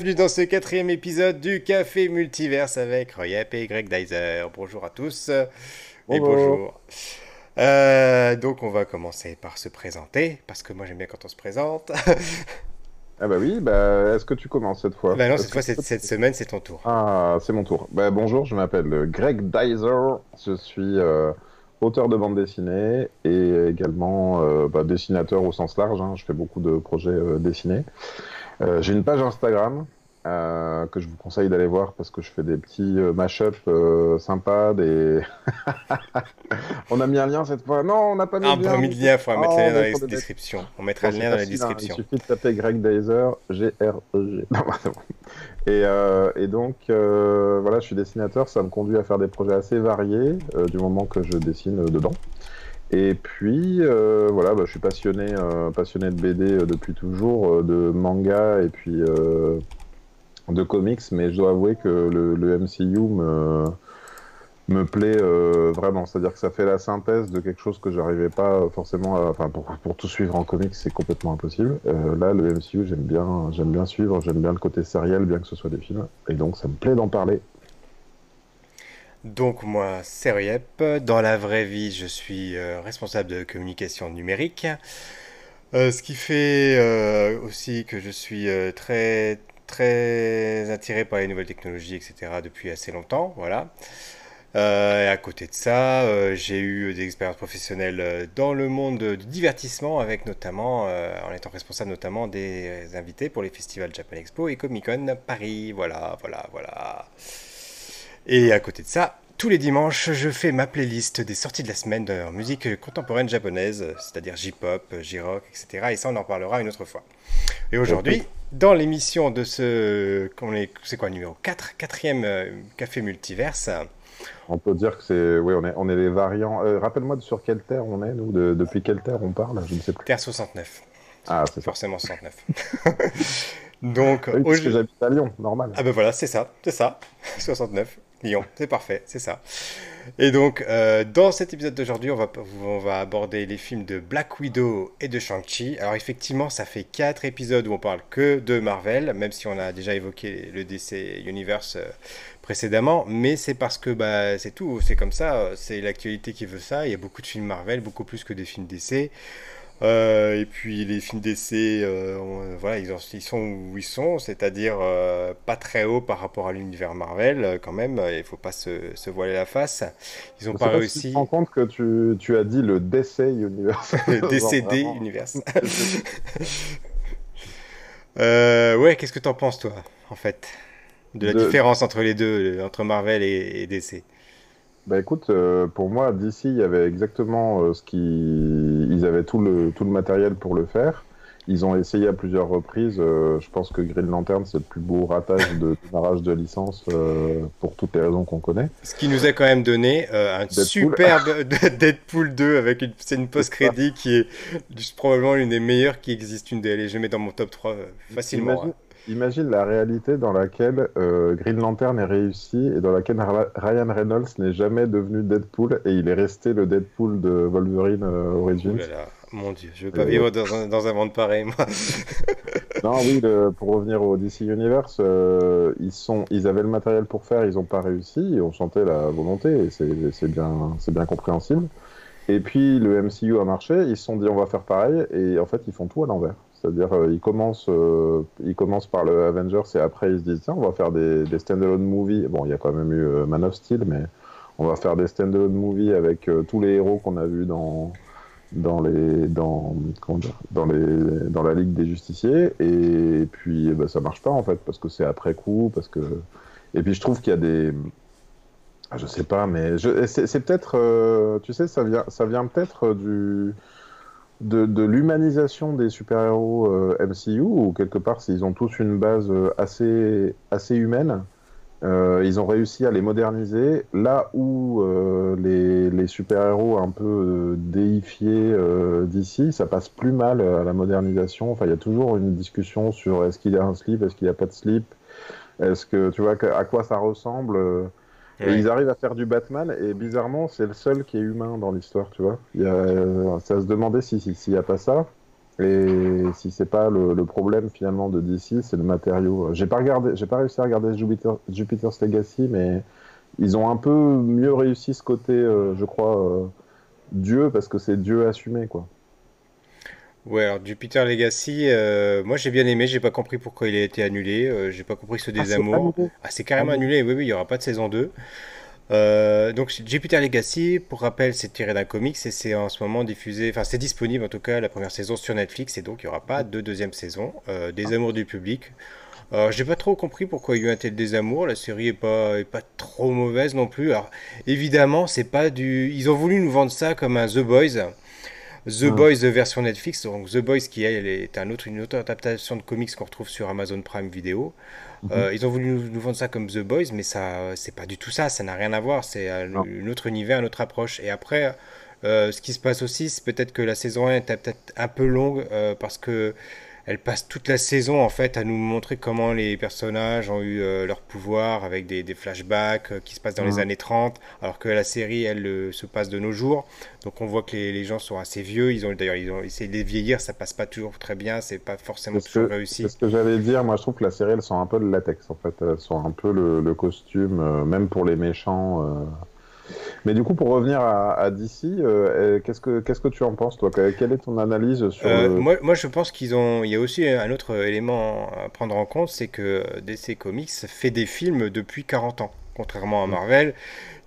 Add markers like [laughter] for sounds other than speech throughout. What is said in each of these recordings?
Bienvenue dans ce quatrième épisode du Café Multiverse avec Royep et Greg Dyser. Bonjour à tous et bonjour. Euh, donc on va commencer par se présenter parce que moi j'aime bien quand on se présente. [laughs] ah bah oui, bah, est-ce que tu commences cette fois? Bah non, cette fois cette, semaine c'est ton tour. Ah c'est mon tour. Bah, bonjour, je m'appelle Greg Dyser. Je suis euh, auteur de bande dessinée et également euh, bah, dessinateur au sens large. Hein. Je fais beaucoup de projets dessinés. Euh, j'ai une page Instagram euh, que je vous conseille d'aller voir parce que je fais des petits euh, mash-up sympas. Des... [laughs] on a mis un lien cette fois. Non, on n'a pas mis ah, lien. On mis le lien, il faut mettre le lien dans la description. On mettra le lien dans la description. il suffit de taper Greg Dazer, G-R-E-G. [laughs] et, et, donc, voilà, je suis dessinateur. Ça me conduit à faire des projets assez variés du moment que je dessine dedans. Et puis euh, voilà, bah, je suis passionné, euh, passionné de BD euh, depuis toujours, de manga et puis de comics, mais je dois avouer que le, MCU me, me plaît vraiment. C'est-à-dire que ça fait la synthèse de quelque chose que j'arrivais pas forcément à. Enfin, pour, pour, tout suivre en comics, c'est complètement impossible. là, le MCU, j'aime bien, j'aime bien suivre, j'aime bien le côté sériel, bien que ce soit des films. Et donc, ça me plaît d'en parler. Donc moi, c'est Riep. Dans la vraie vie, je suis euh, responsable de communication numérique. Euh, ce qui fait euh, aussi que je suis très très attiré par les nouvelles technologies, etc. depuis assez longtemps. Voilà. et à côté de ça, j'ai eu des expériences professionnelles dans le monde du divertissement, avec notamment, en étant responsable notamment des invités pour les festivals Japan Expo et Comic Con Paris. Voilà, voilà, voilà. Et à côté de ça, tous les dimanches, je fais ma playlist des sorties de la semaine de musique contemporaine japonaise, c'est-à-dire J-pop, J-rock, etc. Et ça, on en parlera une autre fois. Et aujourd'hui, dans l'émission de ce. C'est quoi, numéro 4 Quatrième euh, Café Multiverse. On peut dire que c'est. Oui, on est, on est les variants. Euh, rappelle-moi sur quelle terre on est, nous Depuis quelle terre on parle Je ne sais plus. Terre 69. Ah, c'est Forcément 69. [laughs] Donc, oui, parce que j'habite à Lyon, normal. Ah ben voilà, c'est ça, c'est ça. [laughs] 69. Lyon, c'est parfait, c'est ça. Et donc, euh, dans cet épisode d'aujourd'hui, on va, on va aborder les films de Black Widow et de Shang-Chi. Alors, effectivement, ça fait quatre épisodes où on parle que de Marvel, même si on a déjà évoqué le DC Universe euh, précédemment. Mais c'est parce que bah, c'est tout, c'est comme ça, c'est l'actualité qui veut ça. Il y a beaucoup de films Marvel, beaucoup plus que des films DC. Euh, et puis les films d'essai, euh, voilà, ils, ils, sont où ils sont, c'est-à-dire euh, pas très haut par rapport à l'univers Marvel, quand même. Il faut pas se, se, voiler la face. Ils ont pas, réussi. tu te rends compte que tu, tu as dit le DC Universe. le DCD Universe. ouais, qu'est-ce que tu en penses, toi, en fait, de la différence entre les deux, entre Marvel et, et DC bah écoute, euh, pour moi, d'ici, il y avait exactement euh, ce qui. Ils avaient tout le, tout le matériel pour le faire. Ils ont essayé à plusieurs reprises. Euh, je pense que Green Lantern, c'est le plus beau ratage de [laughs] démarrage de licence pour toutes les raisons qu'on connaît. Ce qui nous a quand même donné un superbe [laughs] Deadpool 2 avec une scène post-crédit qui est probablement l'une des meilleures qui existent. Une des, je mets dans mon top 3 facilement. Hein. Imagine la réalité dans laquelle euh, Green Lantern est réussi et dans laquelle Ryan Reynolds n'est jamais devenu Deadpool et il est resté le Deadpool de Wolverine euh, Origins. mon dieu, je veux pas vivre dans un, dans un, monde pareil, moi. [laughs] non, oui, pour revenir au DC Universe, euh, ils, sont, ils avaient le matériel pour faire, ils n'ont pas réussi, et on sentait la volonté, et c'est bien, bien compréhensible. Et puis le MCU a marché, ils se sont dit on va faire pareil, et en fait ils font tout à l'envers. C'est-à-dire, euh, ils, commencent, euh, ils commencent par le Avengers et après ils se disent tiens, on va faire des, des stand-alone movies. Bon, il y a quand même eu euh, Man of Steel, mais on va faire des stand-alone movies avec tous les héros qu'on a vus dans, dans, les, dans, dans, les, dans la Ligue des Justiciers. Et, puis, bah, ça marche pas en fait, parce que c'est après coup. Parce que... Et puis, je trouve qu'il y a des. Je sais pas, mais c'est peut-être. tu sais, ça vient, ça vient peut-être du de, l'humanisation des super-héros euh, MCU, ou quelque part, ils ont tous une base euh, assez, assez humaine. Euh, ils ont réussi à les moderniser là où les, les super-héros un peu déifiés d'ici, ça passe plus mal à la modernisation. Enfin, il y a toujours une discussion sur est-ce qu'il y a un slip, est-ce qu'il n'y a pas de slip, est-ce que tu vois à quoi ça ressemble. Et ils arrivent à faire du Batman, et bizarrement, c'est le seul qui est humain dans l'histoire, tu vois. Il y a, ça se demandait s'il si, n'y a pas ça. Et si c'est pas le, le, problème finalement de DC, c'est le matériau. J'ai pas regardé, j'ai pas réussi à regarder Jupiter, Jupiter's Legacy, mais ils ont un peu mieux réussi ce côté, euh, je crois, euh, Dieu, parce que c'est Dieu assumé, quoi. Ouais, alors Jupiter Legacy, euh, moi j'ai bien aimé, j'ai pas compris pourquoi il a été annulé, euh, j'ai pas compris ce Ah, c'est désamour. annulé. Ah, c'est carrément Ah annulé, oui, oui, il y aura pas de saison 2. Euh, donc Jupiter Legacy, pour rappel, c'est tiré d'un comics et c'est en ce moment diffusé, enfin c'est disponible en tout cas la première saison sur Netflix et donc il n'y aura pas de deuxième saison. Des amours du public. Alors j'ai pas trop compris pourquoi il y a eu un tel désamour, la série est pas, est pas trop mauvaise non plus. Alors évidemment, c'est pas du... Ils ont voulu nous vendre ça comme un The Boys. The Ah, Boys version Netflix, donc The Boys qui elle est un autre, une autre adaptation de comics qu'on retrouve sur Amazon Prime Video. mhm. Euh, ils ont voulu nous, nous vendre ça comme The Boys, mais ça, c'est pas du tout ça, ça n'a rien à voir, c'est un, Non. un autre univers, une autre approche. Et après, euh, ce qui se passe aussi, c'est peut-être que la saison 1 était peut-être un peu longue euh, parce que elle passe toute la saison en fait à nous montrer comment les personnages ont eu euh, leur pouvoir avec des, des flashbacks euh, qui se passent dans les Mhm. années 30, alors que la série elle euh, se passe de nos jours. Donc on voit que les, les gens sont assez vieux, ils ont d'ailleurs ils ont essayé de les vieillir, ça passe pas toujours très bien, c'est pas forcément toujours que, c'est réussi. ce que j'allais dire. Moi, je trouve que la série, elle sent un peu le latex, en fait. Elle sent un peu le, le costume, même pour les méchants. Mais du coup, pour revenir à, à DC, euh, euh, qu'est-ce que, qu'est-ce que tu en penses, toi? Que- Quelle est ton analyse sur Euh, le... moi, moi, je pense qu'ils ont. Il y a aussi un autre élément à prendre en compte, c'est que DC Comics fait des films depuis 40 ans, contrairement à Marvel,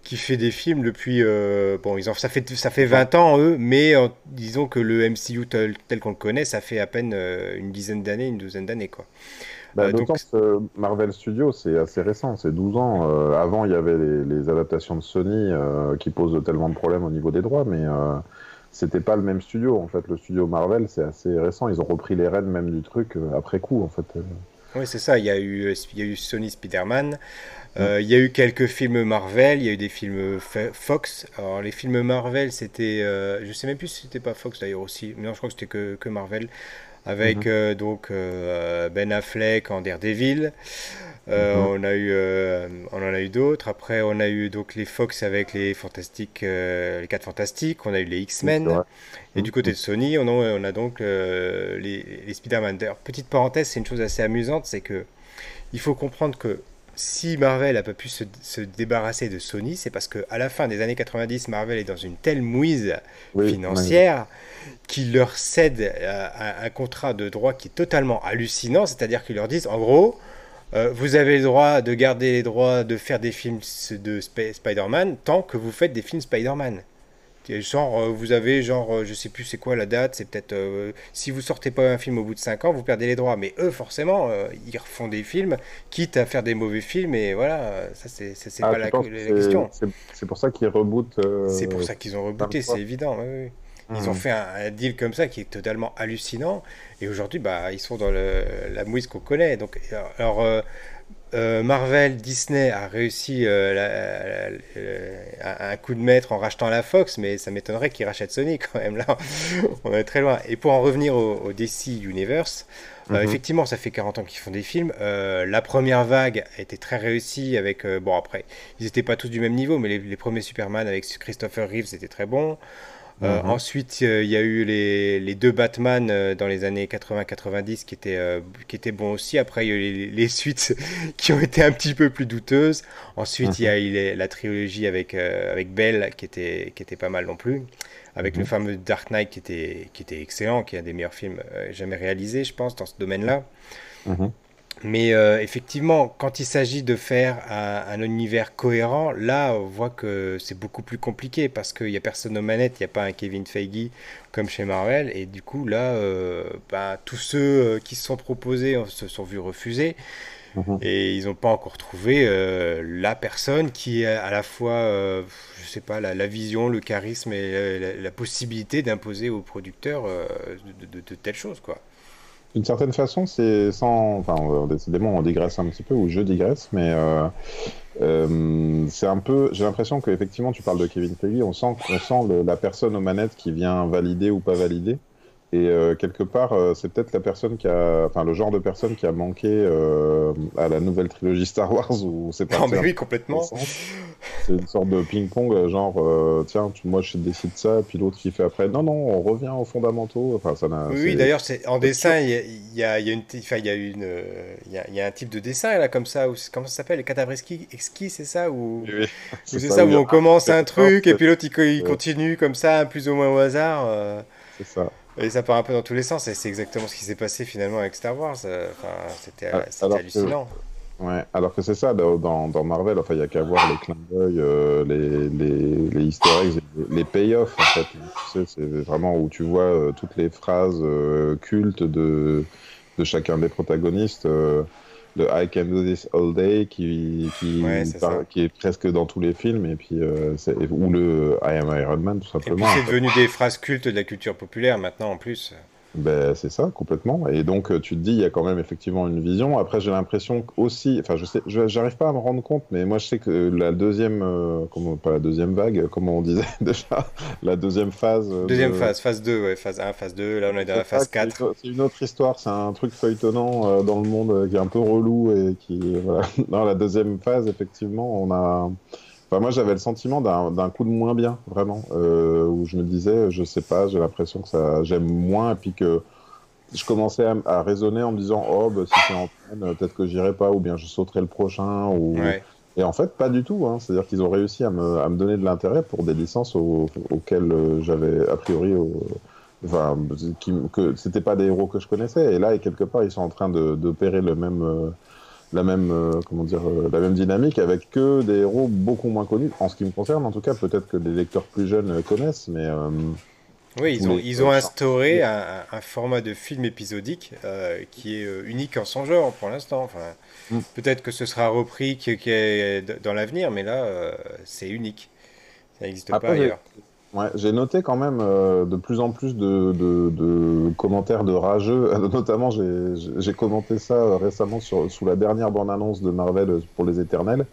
qui fait des films depuis. euh, bon, ils ont, ça fait ça fait 20 ans eux, mais euh, disons que le MCU tel, tel qu'on le connaît, ça fait à peine euh, une dizaine d'années, une douzaine d'années, quoi. Bah, Euh, d'autant donc, que euh, Marvel Studios, c'est assez récent, c'est 12 ans. Euh, avant, il y avait les, les adaptations de Sony euh, qui posent tellement de problèmes au niveau des droits, mais euh, c'était pas le même studio. En fait, le studio Marvel, c'est assez récent. Ils ont repris les rênes même du truc après coup, en fait. Oui, c'est ça. Il y a eu, il y a eu Sony Spider-Man. mm. Il y a eu quelques films Marvel, il y a eu des films Fox. Alors les films Marvel, c'était, je sais même plus si c'était pas Fox d'ailleurs aussi. Non, je crois que c'était que, que Marvel, avec Mhm. euh, donc euh, Ben Affleck en Daredevil. Euh, Mhm. on a eu, on en a eu d'autres. Après, on a eu donc les Fox avec les Fantastiques, les 4 Fantastiques. On a eu les X-Men. Et du côté mm. de Sony, on a, on a donc les, les Spider-Man. Petite parenthèse, c'est une chose assez amusante, c'est que il faut comprendre que si Marvel n'a pas pu se, se débarrasser de Sony, c'est parce qu'à la fin des années 90, Marvel est dans une telle mouise Oui, financière qu'il leur cède euh, un, un contrat de droit qui est totalement hallucinant, c'est-à-dire qu'ils leur disent, en gros, euh, vous avez le droit de garder les droits de faire des films de Sp- Spider-Man tant que vous faites des films Spider-Man. Genre, euh, vous avez, genre, euh, je sais plus c'est quoi la date, c'est peut-être, euh, si vous sortez pas un film au bout de 5 ans, vous perdez les droits. Mais eux, forcément, euh, ils refont des films, quitte à faire des mauvais films, et voilà, ça c'est Ah, pas la, question. c'est- pour ça qu'ils rebootent C'est pour ça qu'ils ont rebooté, c'est évident. oui, oui. Ils ont fait un, un deal comme ça qui est totalement hallucinant, et aujourd'hui, bah, ils sont dans le- la mouise qu'on connaît. Donc, alors, euh, Marvel, Disney a réussi euh, la- la- la- un coup de maître en rachetant la Fox, mais ça m'étonnerait qu'ils rachètent Sony quand même. Là, [laughs] on est très loin. Et pour en revenir au, au DC Universe, euh, Mhm. effectivement, ça fait 40 ans qu'ils font des films. La première vague a été très réussie avec. bon, après, ils n'étaient pas tous du même niveau, mais les, les premiers Superman avec Christopher Reeves étaient très bons. Euh, Mhm. ensuite, euh, il y a eu les, les deux Batman euh, dans les années 80-90 qui étaient, euh, qui étaient bons aussi. Après, il y a eu les, les suites [laughs] qui ont été un petit peu plus douteuses. Ensuite, il y Mhm. a eu les- la trilogie avec, avec Bell qui était, qui était pas mal non plus. Avec le Mhm. fameux Dark Knight qui était, qui était excellent, qui est un des meilleurs films jamais réalisés, je pense, dans ce domaine-là. Mais euh, effectivement, quand il s'agit de faire un, un univers cohérent, là, on voit que c'est beaucoup plus compliqué parce qu'il n'y a personne aux manettes, il n'y a pas un Kevin Feige comme chez Marvel. Et du coup, là, euh, bah, tous ceux euh, qui se sont proposés se sont vus refuser Mhm. et ils n'ont pas encore trouvé euh, la personne qui a à la fois, je sais pas, la, la vision, le charisme et la, possibilité d'imposer aux producteurs de, de- de telles choses, quoi. D'une certaine façon, c'est sans. Enfin, décidément, on digresse un petit peu, ou je digresse, mais euh, euh, c'est un peu. J'ai l'impression qu'effectivement, tu parles de Kevin Feige, on sent, on sent la personne aux manettes qui vient valider ou pas valider. Et euh, quelque part, euh, c'est peut-être la personne qui a, enfin le genre de personne qui a manqué euh, à la nouvelle trilogie Star Wars où c'est pas. Non mais oui complètement. C'est une sorte de ping-pong, genre tiens, moi je décide ça, puis l'autre qui fait après. Non non, on revient aux fondamentaux. Enfin ça. Oui, d'ailleurs en dessin, il y, a, il y a une, enfin il y a une, il y a, il y a un type de dessin là comme ça où comment ça s'appelle, les cadavres exquis, c'est ça ou oui, c'est ça, où on commence un truc et puis l'autre il, il continue comme ça, plus ou moins au hasard. C'est ça. Et ça part un peu dans tous les sens, et c'est exactement ce qui s'est passé finalement avec Star Wars. Euh, enfin, c'était ah, hallucinant. Ouais, alors que c'est ça, dans, dans, Marvel, enfin, il n'y a qu'à voir les clins d'œil, euh, les, les, les, easter eggs, les, payoffs, en fait. Tu sais, c'est vraiment où tu vois euh, toutes les phrases cultes de, de chacun des protagonistes le I Can Do This All Day qui, qui, qui est presque dans tous les films, et puis, euh, ou le I Am Iron Man tout simplement. C'est devenu des phrases cultes de la culture populaire maintenant en plus. Ben, c'est ça, complètement. Et donc, euh, tu te dis, il y a quand même effectivement une vision. Après, j'ai l'impression aussi, enfin, je sais, j'arrive pas à me rendre compte, mais moi, je sais que la deuxième, euh, comment, pas la deuxième vague, comment on disait [laughs] déjà, la deuxième phase. Deuxième phase, phase 2, ouais, phase 1, phase 2, là, on est dans la phase 4. C'est une autre histoire, c'est un truc feuilletonnant euh, dans le monde qui est un peu relou et qui, voilà. [laughs] Dans la deuxième phase, effectivement, on a moi, j'avais le sentiment d'un coup de moins bien, vraiment, euh, où je me disais, je sais pas, j'ai l'impression que ça, j'aime moins, et puis que je commençais à, raisonner en me disant, oh, bah, si c'est en peine, peut-être que j'irai pas, ou bien je sauterai le prochain, ou. Et en fait, pas du tout. Hein. C'est-à-dire qu'ils ont réussi à me, à me donner de l'intérêt pour des licences auxquelles euh, j'avais a priori, enfin, qui, que c'était pas des héros que je connaissais. Et là, et quelque part, ils sont en train d'opérer le même. La même, euh, comment dire, euh, la même dynamique avec que des héros beaucoup moins connus, en ce qui me concerne en tout cas. Peut-être que des lecteurs plus jeunes euh, connaissent, mais. oui, ils ont, ils ont instauré un, un, format de film épisodique qui est unique en son genre pour l'instant. Enfin, mm. Peut-être que ce sera repris qui, est dans l'avenir, mais là, c'est unique. Ça n'existe pas ailleurs. Ouais, j'ai noté quand même euh, de plus en plus de, de, de, commentaires de rageux. [laughs] Notamment, j'ai commenté ça récemment sur, sous la dernière bande-annonce de Marvel pour les Éternels.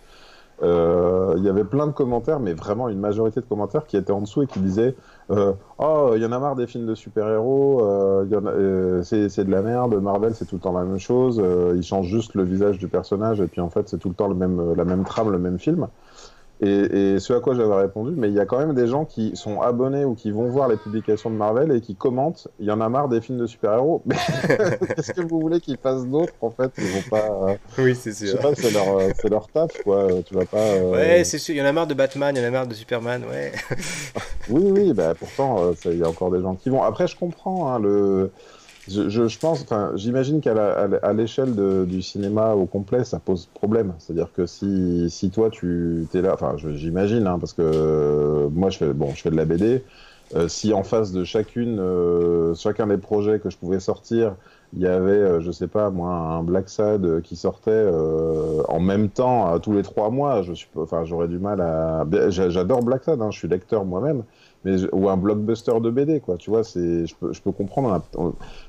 Euh, il y avait plein de commentaires, mais vraiment une majorité de commentaires qui étaient en dessous et qui disaient euh, Oh, il y en a marre des films de super-héros, euh, c'est de la merde, Marvel c'est tout le temps la même chose, ils changent juste le visage du personnage et puis en fait c'est tout le temps le même, la même trame, le même film. Et, ce à quoi j'avais répondu, mais il y a quand même des gens qui sont abonnés ou qui vont voir les publications de Marvel et qui commentent. Il y en a marre des films de super-héros. Mais [laughs] qu'est-ce que vous voulez qu'ils fassent d'autres En fait, ils vont pas. Euh, oui, c'est sûr. c'est leur, euh, c'est leur taf, quoi. Tu vas pas. Euh, ouais, c'est sûr. Il y en a marre de Batman, il y en a marre de Superman, ouais. oui, oui. Bah pourtant, il y a encore des gens qui vont. Après, je comprends hein, le. Je, je, pense, enfin, j'imagine qu'à l'échelle du cinéma au complet, ça pose problème. C'est-à-dire que si, si toi tu es là, enfin, j'imagine, hein, parce que euh, moi je fais, bon, je fais de la BD. Euh, si en face de chacune, euh, chacun des projets que je pouvais sortir, il y avait, je sais pas, moi, un Black Sad qui sortait en même temps, tous les trois mois, je suis, enfin, j'aurais du mal à. J'adore Black Sad, hein, je suis lecteur moi-même mais ou un blockbuster de BD quoi tu vois c'est je peux, je peux comprendre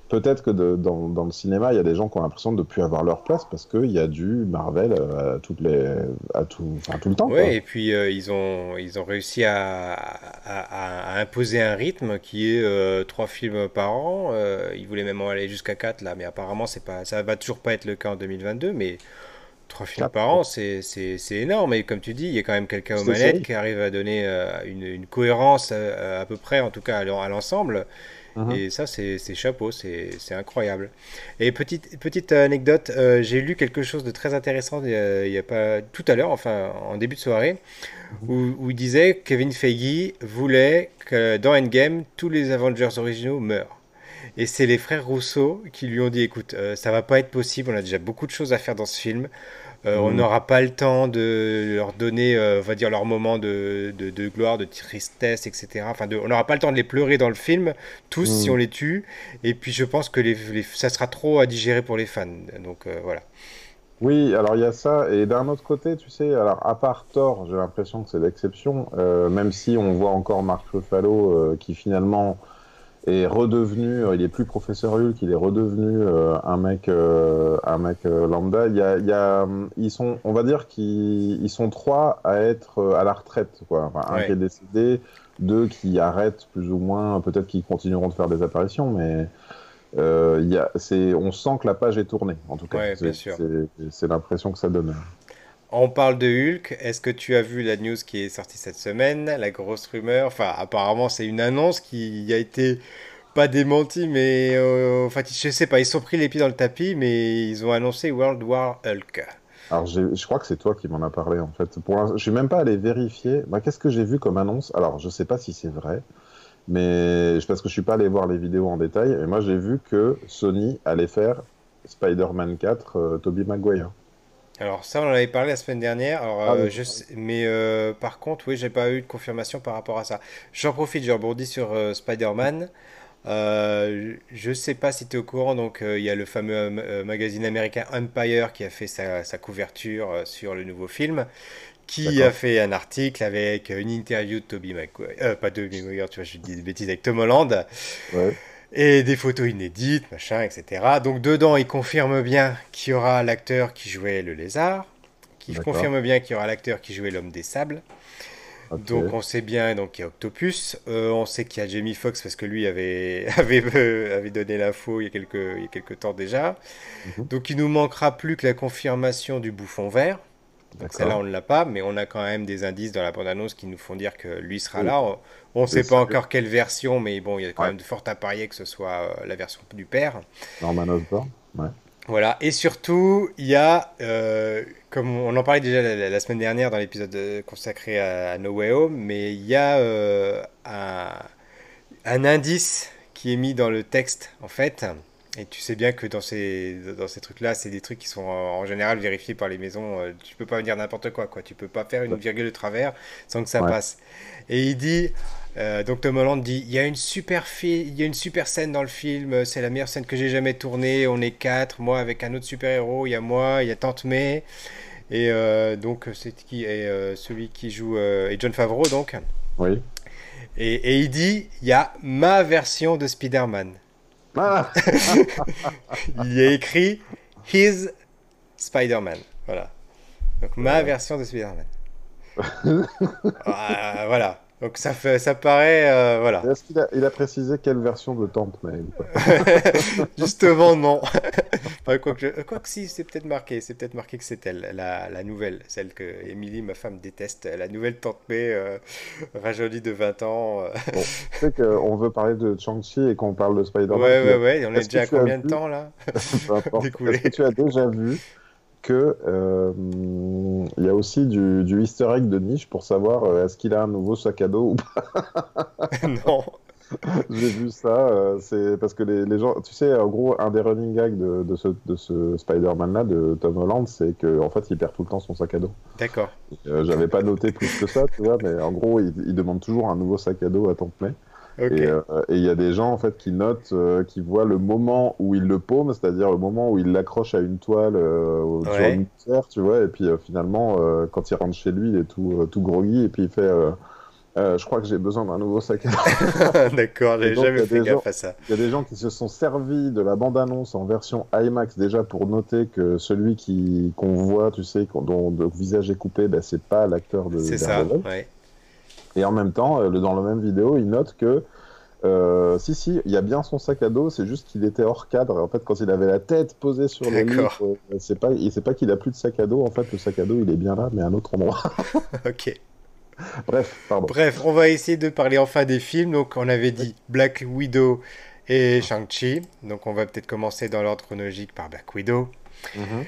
peut-être que dans, dans, le cinéma il y a des gens qui ont l'impression de ne plus avoir leur place parce qu'il y a du Marvel euh, à toutes les à tout enfin, tout le temps oui et puis euh, ils ont ils ont réussi à, à, imposer un rythme qui est euh, trois films par an ils voulaient même en aller jusqu'à quatre là mais apparemment c'est pas ça va toujours pas être le cas en 2022 mais Trois films par an, c'est énorme. Et comme tu dis, il y a quand même quelqu'un aux manettes qui arrive à donner euh, une, une, cohérence euh, à, peu près, en tout cas à l'ensemble. Uh-huh. Et ça, c'est chapeau, c'est incroyable. Et petite, petite anecdote, euh, j'ai lu quelque chose de très intéressant il y a, pas tout à l'heure, enfin en début de soirée, uh-huh. où, où, il disait que Kevin Feige voulait que dans Endgame, tous les Avengers originaux meurent. Et c'est les frères Rousseau qui lui ont dit écoute, euh, ça va pas être possible, on a déjà beaucoup de choses à faire dans ce film. Euh, on mm. n'aura pas le temps de leur donner, euh, on va dire, leur moment de, de, gloire, de tristesse, etc. Enfin, on n'aura pas le temps de les pleurer dans le film, tous, si mm. on les tue. Et puis, je pense que les, ça sera trop à digérer pour les fans. Donc, voilà. Oui, alors il y a ça. Et d'un autre côté, tu sais, alors à part Thor, j'ai l'impression que c'est l'exception, même si on voit encore Mark Ruffalo qui finalement est redevenu, il est plus professeur Hulk, il est redevenu un mec, un mec lambda. Il y a, il y a, ils sont, on va dire qu'ils sont trois à être à la retraite, quoi. Enfin, un qui est décédé, deux qui arrêtent plus ou moins, peut-être qu'ils continueront de faire des apparitions, mais euh, y a, on sent que la page est tournée, en tout cas. c'est l'impression que ça donne. On parle de Hulk. Est-ce que tu as vu la news qui est sortie cette semaine? La grosse rumeur? Enfin, apparemment, c'est une annonce qui a été pas démentie, mais euh, enfin, je sais pas. Ils sont pris les pieds dans le tapis, mais ils ont annoncé World War Hulk. Alors, je crois que c'est toi qui m'en as parlé, en fait. Pour je suis même pas allé vérifier. Bah, Qu'est-ce que j'ai vu comme annonce? Alors, je sais pas si c'est vrai, mais parce que je suis pas allé voir les vidéos en détail. Et moi, j'ai vu que Sony allait faire Spider-Man 4, euh, Tobey Maguire. Alors ça, on en avait parlé la semaine dernière. Alors, ah, euh, je mais euh, par contre, oui, j'ai pas eu de confirmation par rapport à ça. J'en profite, je rebondis sur Spider-Man. Euh, je sais pas si tu es au courant, donc il y a le fameux magazine américain Empire qui a fait sa, sa couverture sur le nouveau film qui a fait un article avec une interview de Toby McGuire, pas de Toby McGuire, tu vois, je dis des bêtises avec Tom Holland, et des photos inédites, machin, etc. Donc dedans, il confirme bien qu'il y aura l'acteur qui jouait le lézard, qui confirme bien qu'il y aura l'acteur qui jouait l'homme des sables. Donc on sait bien donc il y a Octopus, euh, on sait qu'il y a Jamie Foxx parce que lui avait [laughs] avait, euh, avait donné l'info il y a quelques il y a quelques temps déjà. Mhm. Donc il nous manquera plus que la confirmation du bouffon vert. Donc celle-là, on ne l'a pas, mais on a quand même des indices dans la bande-annonce qui nous font dire que lui sera là. On ne sait pas encore quelle version, mais bon, il y a quand même de fortes à parier que ce soit euh, la version du père. Norman Osborn, ouais. Voilà, et surtout, il y a, euh, comme on en parlait déjà la, semaine dernière dans l'épisode euh, consacré à, No Way Home, mais il y a un, un indice qui est mis dans le texte, en fait, et tu sais bien que dans ces, dans ces trucs-là, c'est des trucs qui sont en, général vérifiés par les maisons. Euh, tu peux pas dire n'importe quoi, quoi. Tu peux pas faire une virgule de travers sans que ça passe. Et il dit, euh, donc Tom Holland dit, il y a une super il y a une super scène dans le film. C'est la meilleure scène que j'ai jamais tournée. On est quatre, moi avec un autre super héros. Il y a moi, il y a Tante May. Et euh, donc c'est qui est celui qui joue et John Favreau donc. Oui. Et, et il dit, il y a ma version de Spider-Man. Ah. [laughs] il y a écrit His Spider-Man. Voilà. Donc ma version de Spider-Man. [laughs] Ah, voilà. Donc ça fait, ça paraît, euh, voilà. Est-ce qu'il a, il a précisé quelle version de Tante May [laughs] Justement, non. quoi, que, quoi que si, c'est peut-être marqué, c'est peut-être marqué que c'est elle, la, la, nouvelle, celle que Emily, ma femme, déteste, la nouvelle Tante May, euh, rajeunie de 20 ans. Euh. bon, tu sais qu'on veut parler de Chang-Chi et qu'on parle de Spider-Man. Ouais, ouais, ouais, on est, déjà à combien de temps là? [laughs] Est-ce que tu as déjà vu que euh, il y a aussi du, du, easter egg de niche pour savoir euh, est-ce qu'il a un nouveau sac à dos ou pas. [laughs] non. [laughs] J'ai vu ça, euh, c'est parce que les, les, gens, tu sais, en gros, un des running gags de, de ce, de ce Spider-Man là, de Tom Holland, c'est qu'en en fait, il perd tout le temps son sac à dos. D'accord. J'avais pas noté plus que ça, tu vois, mais en gros, il, il demande toujours un nouveau sac à dos à temps plein. Euh, et il y a des gens en fait qui notent, euh, qui voient le moment où il le paume, c'est-à-dire le moment où il l'accroche à une toile euh, au ouais. tu vois, et puis finalement, quand il rentre chez lui, il est tout, tout groggy, et puis il fait. je crois que j'ai besoin d'un nouveau sac à dos. [laughs] D'accord, j'ai jamais fait gaffe à ça. Il y a des gens qui se sont servis de la bande-annonce en version IMAX déjà pour noter que celui qui qu'on voit, tu sais, dont le visage est coupé, ben, c'est pas l'acteur de. C'est ça, ouais. Et en même temps, euh, dans la même vidéo, il note que euh, si, si, il y a bien son sac à dos, c'est juste qu'il était hors cadre. En fait, quand il avait la tête posée sur le livre, euh, c'est pas, c'est pas qu'il a plus de sac à dos. En fait, le sac à dos, il est bien là, mais à un autre endroit. [laughs] [laughs] ok. Bref, pardon. Bref, on va essayer de parler enfin des films. Donc, on avait dit Black Widow et Shang-Chi. Donc, on va peut-être commencer dans l'ordre chronologique par Black Widow. Mm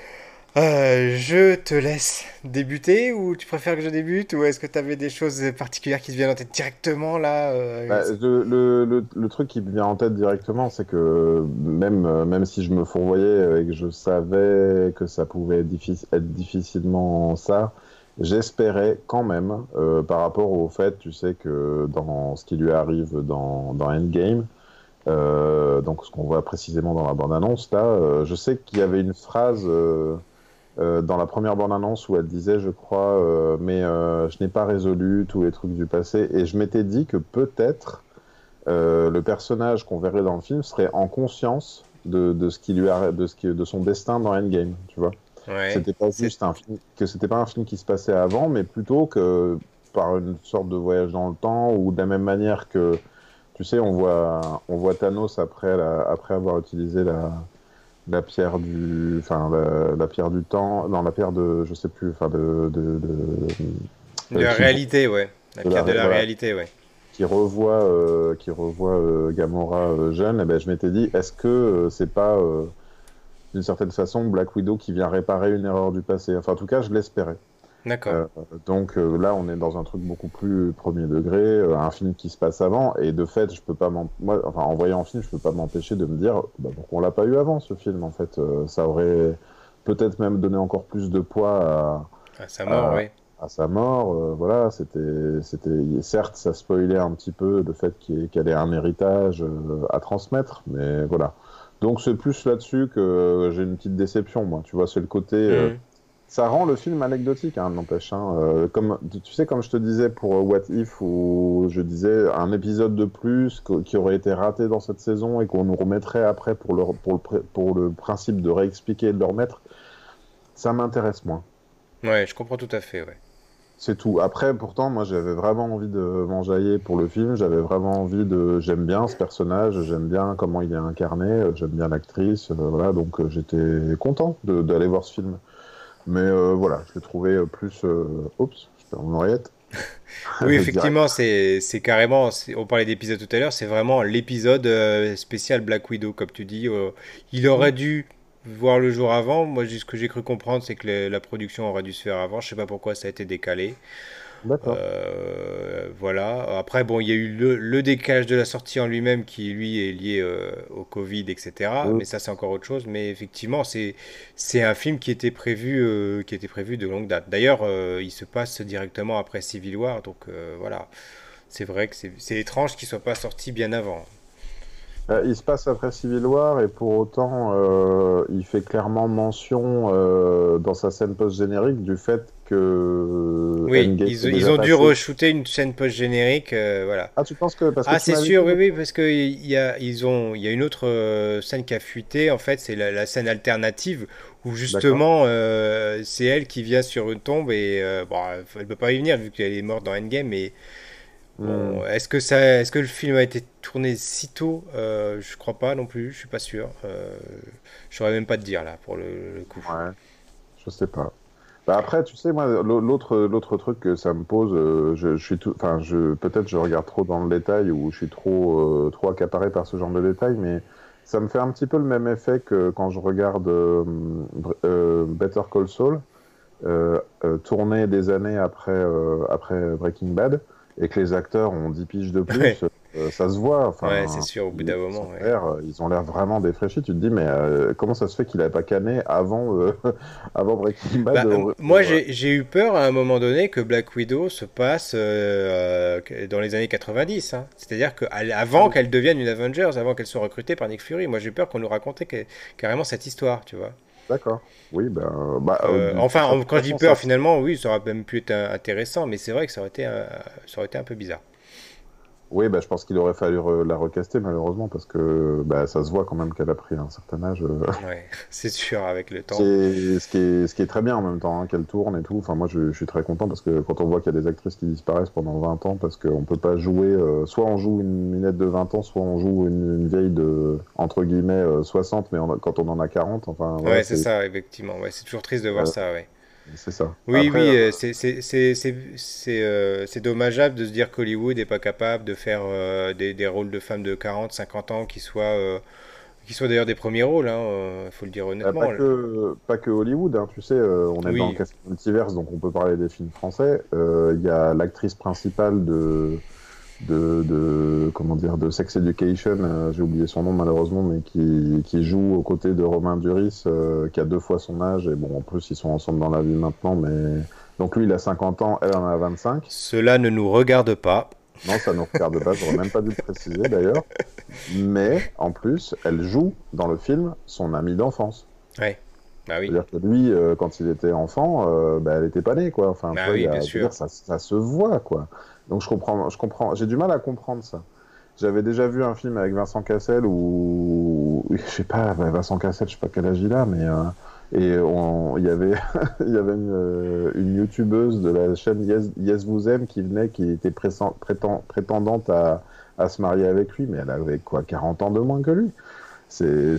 euh, je te laisse débuter ou tu préfères que je débute ou est-ce que tu avais des choses particulières qui te viennent en tête directement là euh, bah, le, le, le, truc qui me vient en tête directement, c'est que même, euh, même si je me fourvoyais et que je savais que ça pouvait être, être difficilement ça, j'espérais quand même, par rapport au fait, tu sais, que dans ce qui lui arrive dans, dans Endgame, donc ce qu'on voit précisément dans la bande-annonce, là, je sais qu'il y avait une phrase euh, dans la première bande-annonce où elle disait, je crois, euh, mais euh, je n'ai pas résolu tous les trucs du passé. Et je m'étais dit que peut-être le personnage qu'on verrait dans le film serait en conscience de, de ce qui lui a, de ce qui, de son destin dans Endgame, tu vois. c'était pas juste un film, que c'était pas un film qui se passait avant, mais plutôt que par une sorte de voyage dans le temps ou de la même manière que, tu sais, on voit, on voit Thanos après, après avoir utilisé la, la pierre du, enfin la, pierre du temps, non la pierre de, je sais plus, enfin de, de, de, la réalité, ouais, la pierre de la, réalité, ouais. Qui revoit, euh, qui revoit euh, Gamora euh, jeune, et eh ben, je m'étais dit, est-ce que c'est pas d'une certaine façon Black Widow qui vient réparer une erreur du passé? Enfin, en tout cas, je l'espérais. D'accord. donc là, on est dans un truc beaucoup plus premier degré, un film qui se passe avant, et de fait, je peux pas moi, enfin, en voyant un film, je peux pas m'empêcher de me dire, bah, pourquoi on l'a pas eu avant ce film En fait, ça aurait peut-être même donné encore plus de poids à, à sa mort, oui à sa mort. Euh, voilà, c'était, c'était, certes, ça spoilait un petit peu le fait qu'elle ait un héritage euh, à transmettre, mais voilà. Donc c'est plus là-dessus que j'ai une petite déception, moi. Tu vois, c'est le côté. Euh, mhm. Ça rend le film anecdotique, hein, n'empêche. Hein. comme tu sais, comme je te disais pour What If, où je disais un épisode de plus qui aurait été raté dans cette saison et qu'on nous remettrait après pour le, pour le, pour le principe de réexpliquer et de le remettre, ça m'intéresse moins. Ouais, je comprends tout à fait, ouais. C'est tout. Après, pourtant, moi, j'avais vraiment envie de m'enjailler pour le film. J'avais vraiment envie de. J'aime bien ce personnage. J'aime bien comment il est incarné. J'aime bien l'actrice. Euh, voilà, donc euh, j'étais content d'aller voir ce film. Mais euh, voilà, je l'ai trouvé plus. Oups, je perds mon oreillette. [laughs] oui, [laughs] effectivement, c'est carrément. On parlait d'épisode tout à l'heure. C'est vraiment l'épisode spécial Black Widow, comme tu dis. il aurait dû voir le jour avant. Moi, ce que j'ai cru comprendre, c'est que la production aurait dû se faire avant. Je sais pas pourquoi ça a été décalé. D'accord. Euh, voilà. Après, bon, il y a eu le, décalage de la sortie en lui-même qui, lui, est lié euh, au Covid, etc. Mais ça, c'est encore autre chose. Mais effectivement, c'est c'est un film qui était prévu, euh, qui était prévu de longue date. D'ailleurs, il se passe directement après Civil War, donc voilà. C'est vrai que c'est étrange qu'il soit pas sorti bien avant. Euh, il se passe après Civil War et pour autant, euh, il fait clairement mention euh, dans sa scène post-générique du fait que. Oui, ils, ont dû re-shooter une scène post-générique. voilà. Ah, tu penses que. Parce que ah, c'est sûr, oui, oui, parce qu'il y a, ils ont, il y a une autre scène qui a fuité, en fait, c'est la, scène alternative où justement c'est elle qui vient sur une tombe et bon, elle peut pas y venir vu qu'elle est morte dans Endgame, mais Hmm. est-ce que ça, est-ce que le film a été tourné si tôt? Euh, Je crois pas non plus. Je suis pas sûr. Euh, je saurais même pas te dire là pour le, coup. Ouais. Je sais pas. Bah après, tu sais, moi, l'autre, l'autre truc que ça me pose, euh, je, suis tout, enfin, je, peut-être je regarde trop dans le détail ou je suis trop, trop accaparé par ce genre de détails, mais ça me fait un petit peu le même effet que quand je regarde Better Call Saul, tourné des années après, après Breaking Bad et que les acteurs ont 10 piges de plus, euh, ça se voit. Enfin, ouais, c'est sûr, au bout d'un moment. Euh, ils ont l'air vraiment défraîchis. Tu te dis, mais euh, comment ça se fait qu'il n'avait pas canné avant, [laughs] avant Breaking Bad bah, Moi, j'ai eu peur à un moment donné que Black Widow se passe dans les années 90. Hein. C'est-à-dire qu'avant ah qu'elle devienne une Avengers, avant qu'elle soit recrutée par Nick Fury. Moi, j'ai peur qu'on nous racontait carrément cette histoire, tu vois. D'accord. Oui, ben. Bah, euh, enfin, quand je dis peur, finalement, oui, ça aurait même pu être intéressant, mais c'est vrai que ça aurait été, ça aurait été un peu bizarre. Oui, bah, je pense qu'il aurait fallu la recaster malheureusement parce que bah, ça se voit quand même qu'elle a pris un certain âge. Euh. [laughs] Oui, c'est sûr avec le temps. Ce qui est ce qui est très bien en même temps hein, qu'elle tourne et tout. Enfin moi je, suis très content parce que quand on voit qu'il y a des actrices qui disparaissent pendant 20 ans parce qu'on peut pas jouer euh, soit on joue une minette de 20 ans soit on joue une, vieille de entre guillemets 60 euh, mais quand on en a 40 enfin. Ouais, c'est ça effectivement. Ouais, c'est toujours triste de voir ça. Ouais. C'est ça. Oui, oui, euh, euh, c'est dommageable de se dire qu'Hollywood n'est pas capable de faire euh, des, des, rôles de femmes de 40, 50 ans qui soient, qui d'ailleurs des premiers rôles, il hein, faut le dire bah, honnêtement. Pas, que, pas que Hollywood, hein, tu sais, on est dans le multiverse, donc on peut parler des films français. Il y a l'actrice principale de de, comment dire de Sex Education, euh, j'ai oublié son nom malheureusement, mais qui, qui joue aux côtés de Romain Duris, euh, qui a deux fois son âge, et bon en plus ils sont ensemble dans la vie maintenant, mais donc lui il a 50 ans, elle en a 25. Cela ne nous regarde pas. Non, ça ne nous regarde pas, j'aurais même pas dû le préciser d'ailleurs. Mais en plus, elle joue dans le film son ami d'enfance. Ouais. Bah oui. C'est-à-dire que lui, euh, quand il était enfant, bah, elle était pas née, quoi. Enfin, bah oui, bien sûr. ça, ça, se voit, quoi. Donc je comprends, je comprends, j'ai du mal à comprendre ça. j'avais déjà vu un film avec Vincent Cassel où, je sais pas, Vincent Cassel, je sais pas quel âge il a, mais euh, et il y avait, [laughs] il y avait une, euh, une, youtubeuse de la chaîne Yes, Vous Aime qui venait, qui était prétendante à, à, se marier avec lui, mais elle avait quoi, 40 ans de moins que lui. C'est,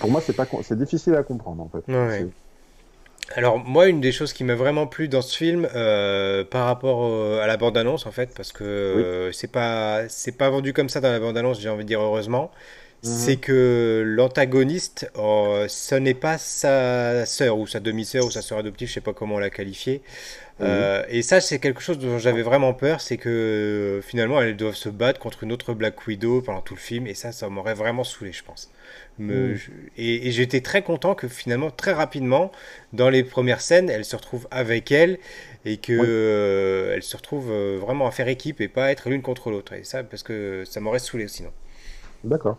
pour moi, c'est pas, c'est difficile à comprendre en fait. Ouais. Alors moi, une des choses qui m'a vraiment plu dans ce film, euh, par rapport à la bande-annonce en fait, parce que euh, c'est pas c'est pas vendu comme ça dans la bande-annonce, j'ai envie de dire heureusement, mhm. c'est que l'antagoniste, ce n'est pas sa sœur ou sa demi-sœur ou sa sœur adoptive, je sais pas comment on l'a qualifiée. Euh, et ça, c'est quelque chose dont j'avais vraiment peur, c'est que finalement, elles doivent se battre contre une autre Black Widow pendant tout le film, et ça, ça m'aurait vraiment saoulé, je pense. Me, mm. et, j'étais très content que finalement, très rapidement, dans les premières scènes, elle se retrouve avec elle et qu'elle euh, elle se retrouve euh, vraiment à faire équipe et pas être l'une contre l'autre. Et ça, parce que ça m'aurait saoulé sinon. D'accord.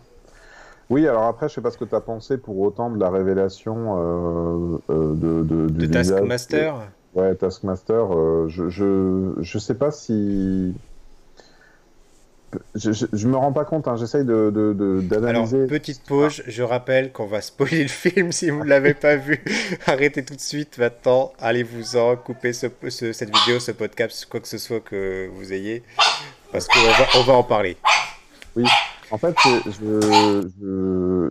Oui, alors après, je sais pas ce que tu as pensé pour autant de la révélation euh, de, de, de Taskmaster? Ouais, Taskmaster. je, je, je sais pas si je, je, me rends pas compte, hein. j'essaye de, d'analyser. Alors, petite pause, je rappelle qu'on va spoiler le film [laughs] si vous ne l'avez pas vu. Arrêtez tout de suite maintenant, allez-vous-en, coupez ce, cette vidéo, ce podcast, quoi que ce soit que vous ayez, parce qu'on va, on va en parler. Oui, en fait, je, je,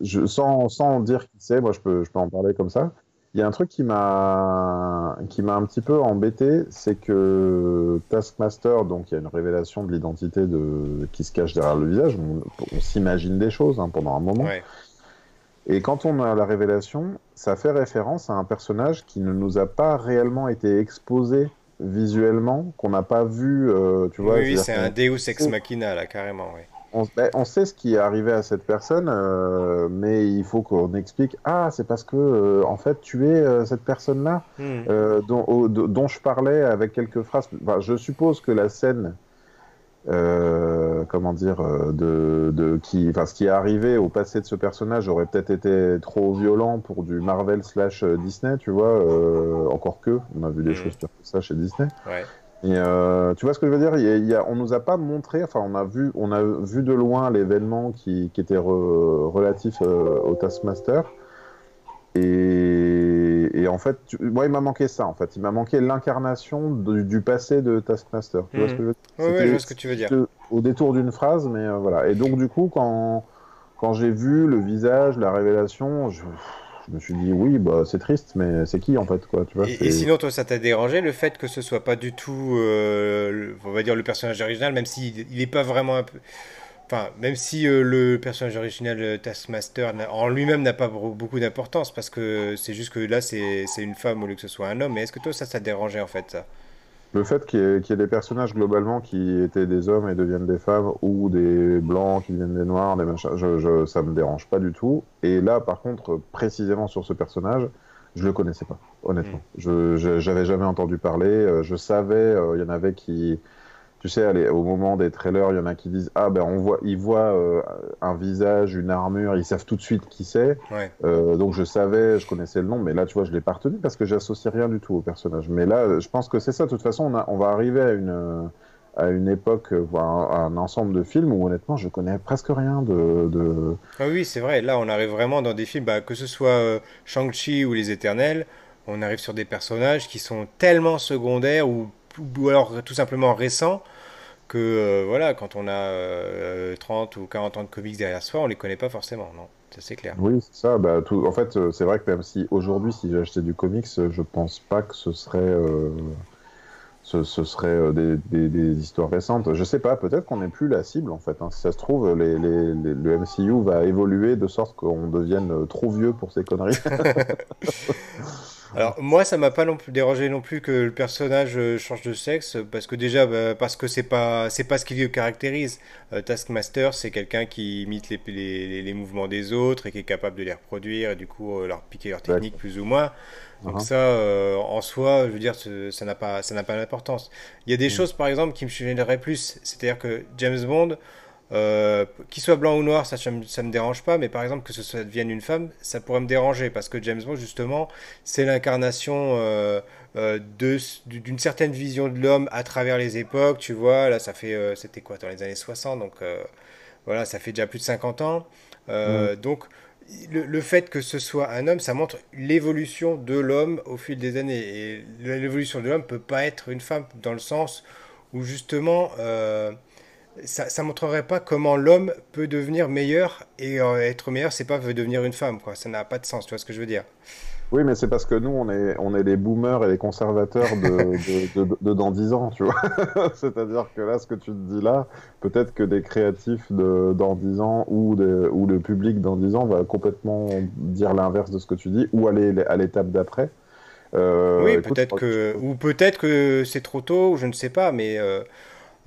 je, sans, sans dire qui c'est, moi je peux, je peux en parler comme ça. Il y a un truc qui m'a qui m'a un petit peu embêté, c'est que Taskmaster, donc il y a une révélation de l'identité de qui se cache derrière le visage. On, s'imagine des choses hein, pendant un moment. Et quand on a la révélation, ça fait référence à un personnage qui ne nous a pas réellement été exposé visuellement, qu'on n'a pas vu. Euh, tu vois. Oui, c'est un Deus ex machina là, carrément. Oui on, on, sait ce qui est arrivé à cette personne, euh, mais il faut qu'on explique. Ah, c'est parce que euh, en fait, tu es euh, cette personne-là hmm. dont, dont, je parlais avec quelques phrases. je suppose que la scène, comment dire, de, de qui, enfin, ce qui est arrivé au passé de ce personnage aurait peut-être été trop violent pour du Marvel slash Disney, tu vois. encore que, on a vu des hmm. choses pires que ça chez Disney. Ouais. Et euh, tu vois ce que je veux dire? Il y a, On nous a pas montré, enfin on a vu, on a vu de loin l'événement qui, qui, était relatif euh, au Taskmaster. Et, et en fait, moi il m'a manqué ça en fait. Il m'a manqué l'incarnation du, passé de Taskmaster. Tu vois ce que je veux dire? Oui, je vois ce que tu veux dire. Au détour d'une phrase, mais euh, voilà. Et donc du coup, quand, quand j'ai vu le visage, la révélation, je je me suis dit oui, bah c'est triste, mais c'est qui en fait quoi, tu vois. Et, sinon toi ça t'a dérangé le fait que ce soit pas du tout, euh, on va dire le personnage original, même s'il il est pas vraiment un peu, enfin même si euh, le personnage original Taskmaster en lui-même n'a pas beaucoup d'importance parce que c'est juste que là c'est une femme au lieu que ce soit un homme. Mais est-ce que toi ça t'a dérangé en fait ça? Le fait qu'il y, ait des personnages globalement qui étaient des hommes et deviennent des femmes, ou des blancs qui deviennent des noirs, des machins, je, je, ça me dérange pas du tout. Et là, par contre, précisément sur ce personnage, je le connaissais pas, honnêtement. Mm. Je j'avais jamais entendu parler. Euh, je savais, euh, il y en avait qui, tu sais, allez, au moment des trailers, il y en a qui disent ah ben on voit, ils voient euh, un visage, une armure, ils savent tout de suite qui c'est. Euh, donc je savais, je connaissais le nom, mais là tu vois, je l'ai pas retenu parce que j'associe rien du tout au personnage. Mais là, je pense que c'est ça. De toute façon, on, on va arriver à une à une époque, voire à un ensemble de films où honnêtement, je connais presque rien de. de... Ah oui, c'est vrai. Là, on arrive vraiment dans des films, bah, que ce soit euh, Shang-Chi ou Les Éternels, on arrive sur des personnages qui sont tellement secondaires ou ou alors tout simplement récent que euh, voilà, quand on a 30 euh, ou 40 ans de comics derrière soi, on les connaît pas forcément, non? Ça c'est clair. Oui, c'est ça. Bah, tout... En fait, euh, c'est vrai que même si aujourd'hui, si j'achetais du comics, je pense pas que ce serait, ce, serait des, des, histoires récentes. Je sais pas, peut-être qu'on n'est plus la cible en fait. Hein. Si ça se trouve, les, les, le MCU va évoluer de sorte qu'on devienne trop vieux pour ces conneries. [laughs] Alors moi ça m'a pas non plus dérangé non plus que le personnage euh, change de sexe parce que déjà bah, parce que c'est pas c'est pas ce qui le caractérise. Euh, Taskmaster c'est quelqu'un qui imite les, les, les, mouvements des autres et qui est capable de les reproduire et du coup euh, leur piquer leur technique plus ou moins. Donc uh-huh. ça en soi je veux dire ça n'a pas ça n'a pas d'importance. Il y a des mm. choses par exemple qui me gêneraient plus, c'est-à-dire que James Bond Euh, qu'il soit blanc ou noir, ça, ça, me, me dérange pas, mais par exemple que ce soit devienne une femme, ça pourrait me déranger parce que James Bond, justement, c'est l'incarnation euh, euh, d'une certaine vision de l'homme à travers les époques. Tu vois, là, ça fait, euh, c'était quoi, dans les années 60, donc euh, voilà, ça fait déjà plus de 50 ans. Euh, Donc, le, fait que ce soit un homme, ça montre l'évolution de l'homme au fil des années. Et l'évolution de l'homme peut pas être une femme dans le sens où justement. Euh, ça, ça montrerait pas comment l'homme peut devenir meilleur et être meilleur, c'est pas devenir une femme, quoi. Ça n'a pas de sens, tu vois ce que je veux dire? Oui, mais c'est parce que nous, on est, on est les boomers et les conservateurs de, de, [laughs] de- de dans 10 ans, tu vois. [laughs] C'est-à-dire que là, ce que tu te dis là, peut-être que des créatifs de, dans 10 ans ou, le public dans 10 ans va complètement dire l'inverse de ce que tu dis ou aller à l'étape d'après. Euh, Oui, peut-être que ou peut-être que c'est trop tôt, je ne sais pas, mais euh,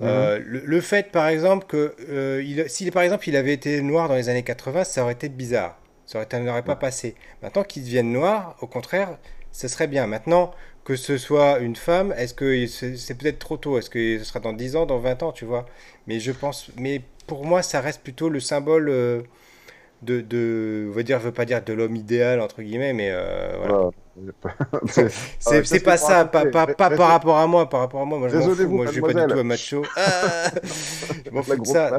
Mhm. euh, le, le fait, par exemple, que il, si par exemple il avait été noir dans les années 80, ça aurait été bizarre, ça aurait, ça n'aurait pas passé. Maintenant qu'il devienne noir, au contraire, ce serait bien. Maintenant que ce soit une femme, est-ce que c'est peut-être trop tôt? Est-ce que ce sera dans 10 ans, dans 20 ans, tu vois? Mais je pense, mais pour moi, ça reste plutôt le symbole euh, de, de, on va dire, je veux pas dire de l'homme idéal entre guillemets, mais euh, voilà. [laughs] C'est- Ah, pas vous ça, pas, par rapport à moi, par rapport à moi, moi je m'en fous, moi je vais pas du tout à macho. Ah [laughs] je m'en fous de ça.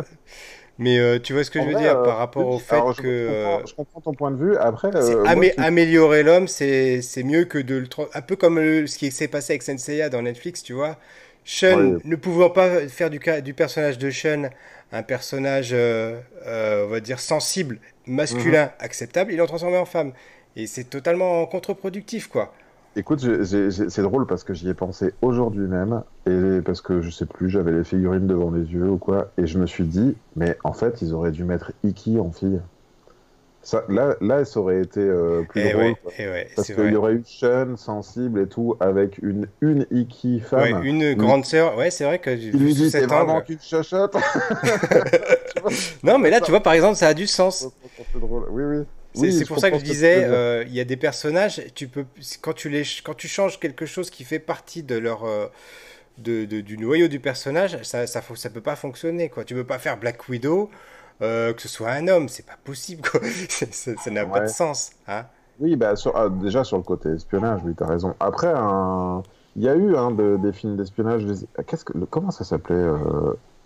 Mais euh, tu vois ce que En je veux vrai, dire euh, par rapport au fait alors je, que je euh, comprends, je comprends ton point de vue. Après, euh, amé- améliorer l'homme, c'est mieux que de le un peu comme le- ce qui s'est passé avec Senseiya dans Netflix, tu vois. Sean, ne pouvant pas faire du, personnage de Sean un personnage, on va dire, sensible, Mhm. masculin, acceptable, ils l'ont transformé en femme. Et c'est totalement contre-productif, quoi. Écoute, c'est drôle parce que j'y ai pensé aujourd'hui même, et parce que je sais plus, j'avais les figurines devant les yeux ou quoi, et je me suis dit, mais en fait, ils auraient dû mettre Iki en fille. Ça, là, là, ça aurait été euh, plus Et drôle, ouais, quoi. et ouais, Parce qu'il y aurait eu Sean, sensible et tout, avec une, une Iki Ouais, femme, une grande sœur, ouais, c'est vrai que vu lui dit, t'es vraiment qu'une chochotte. [laughs] [laughs] Non, mais là, tu vois, par exemple, ça a du sens. c'est drôle. Oui, oui. C'est Oui, pour ça que je tu disais, euh, il y a des personnages, tu peux, quand tu les, quand tu changes quelque chose qui fait partie de leur, euh, de, de- du noyau du personnage, ça, ça, peut pas fonctionner, quoi. Tu peux pas faire Black Widow, euh, que ce soit un homme, c'est pas possible, quoi. [laughs] Ça n'a pas de sens, hein. Oui, bah, sur- ah, déjà sur le côté espionnage, oui, t'as raison. Après, il y a eu hein, de- des films d'espionnage. des- Qu'est-ce que, le- comment ça s'appelait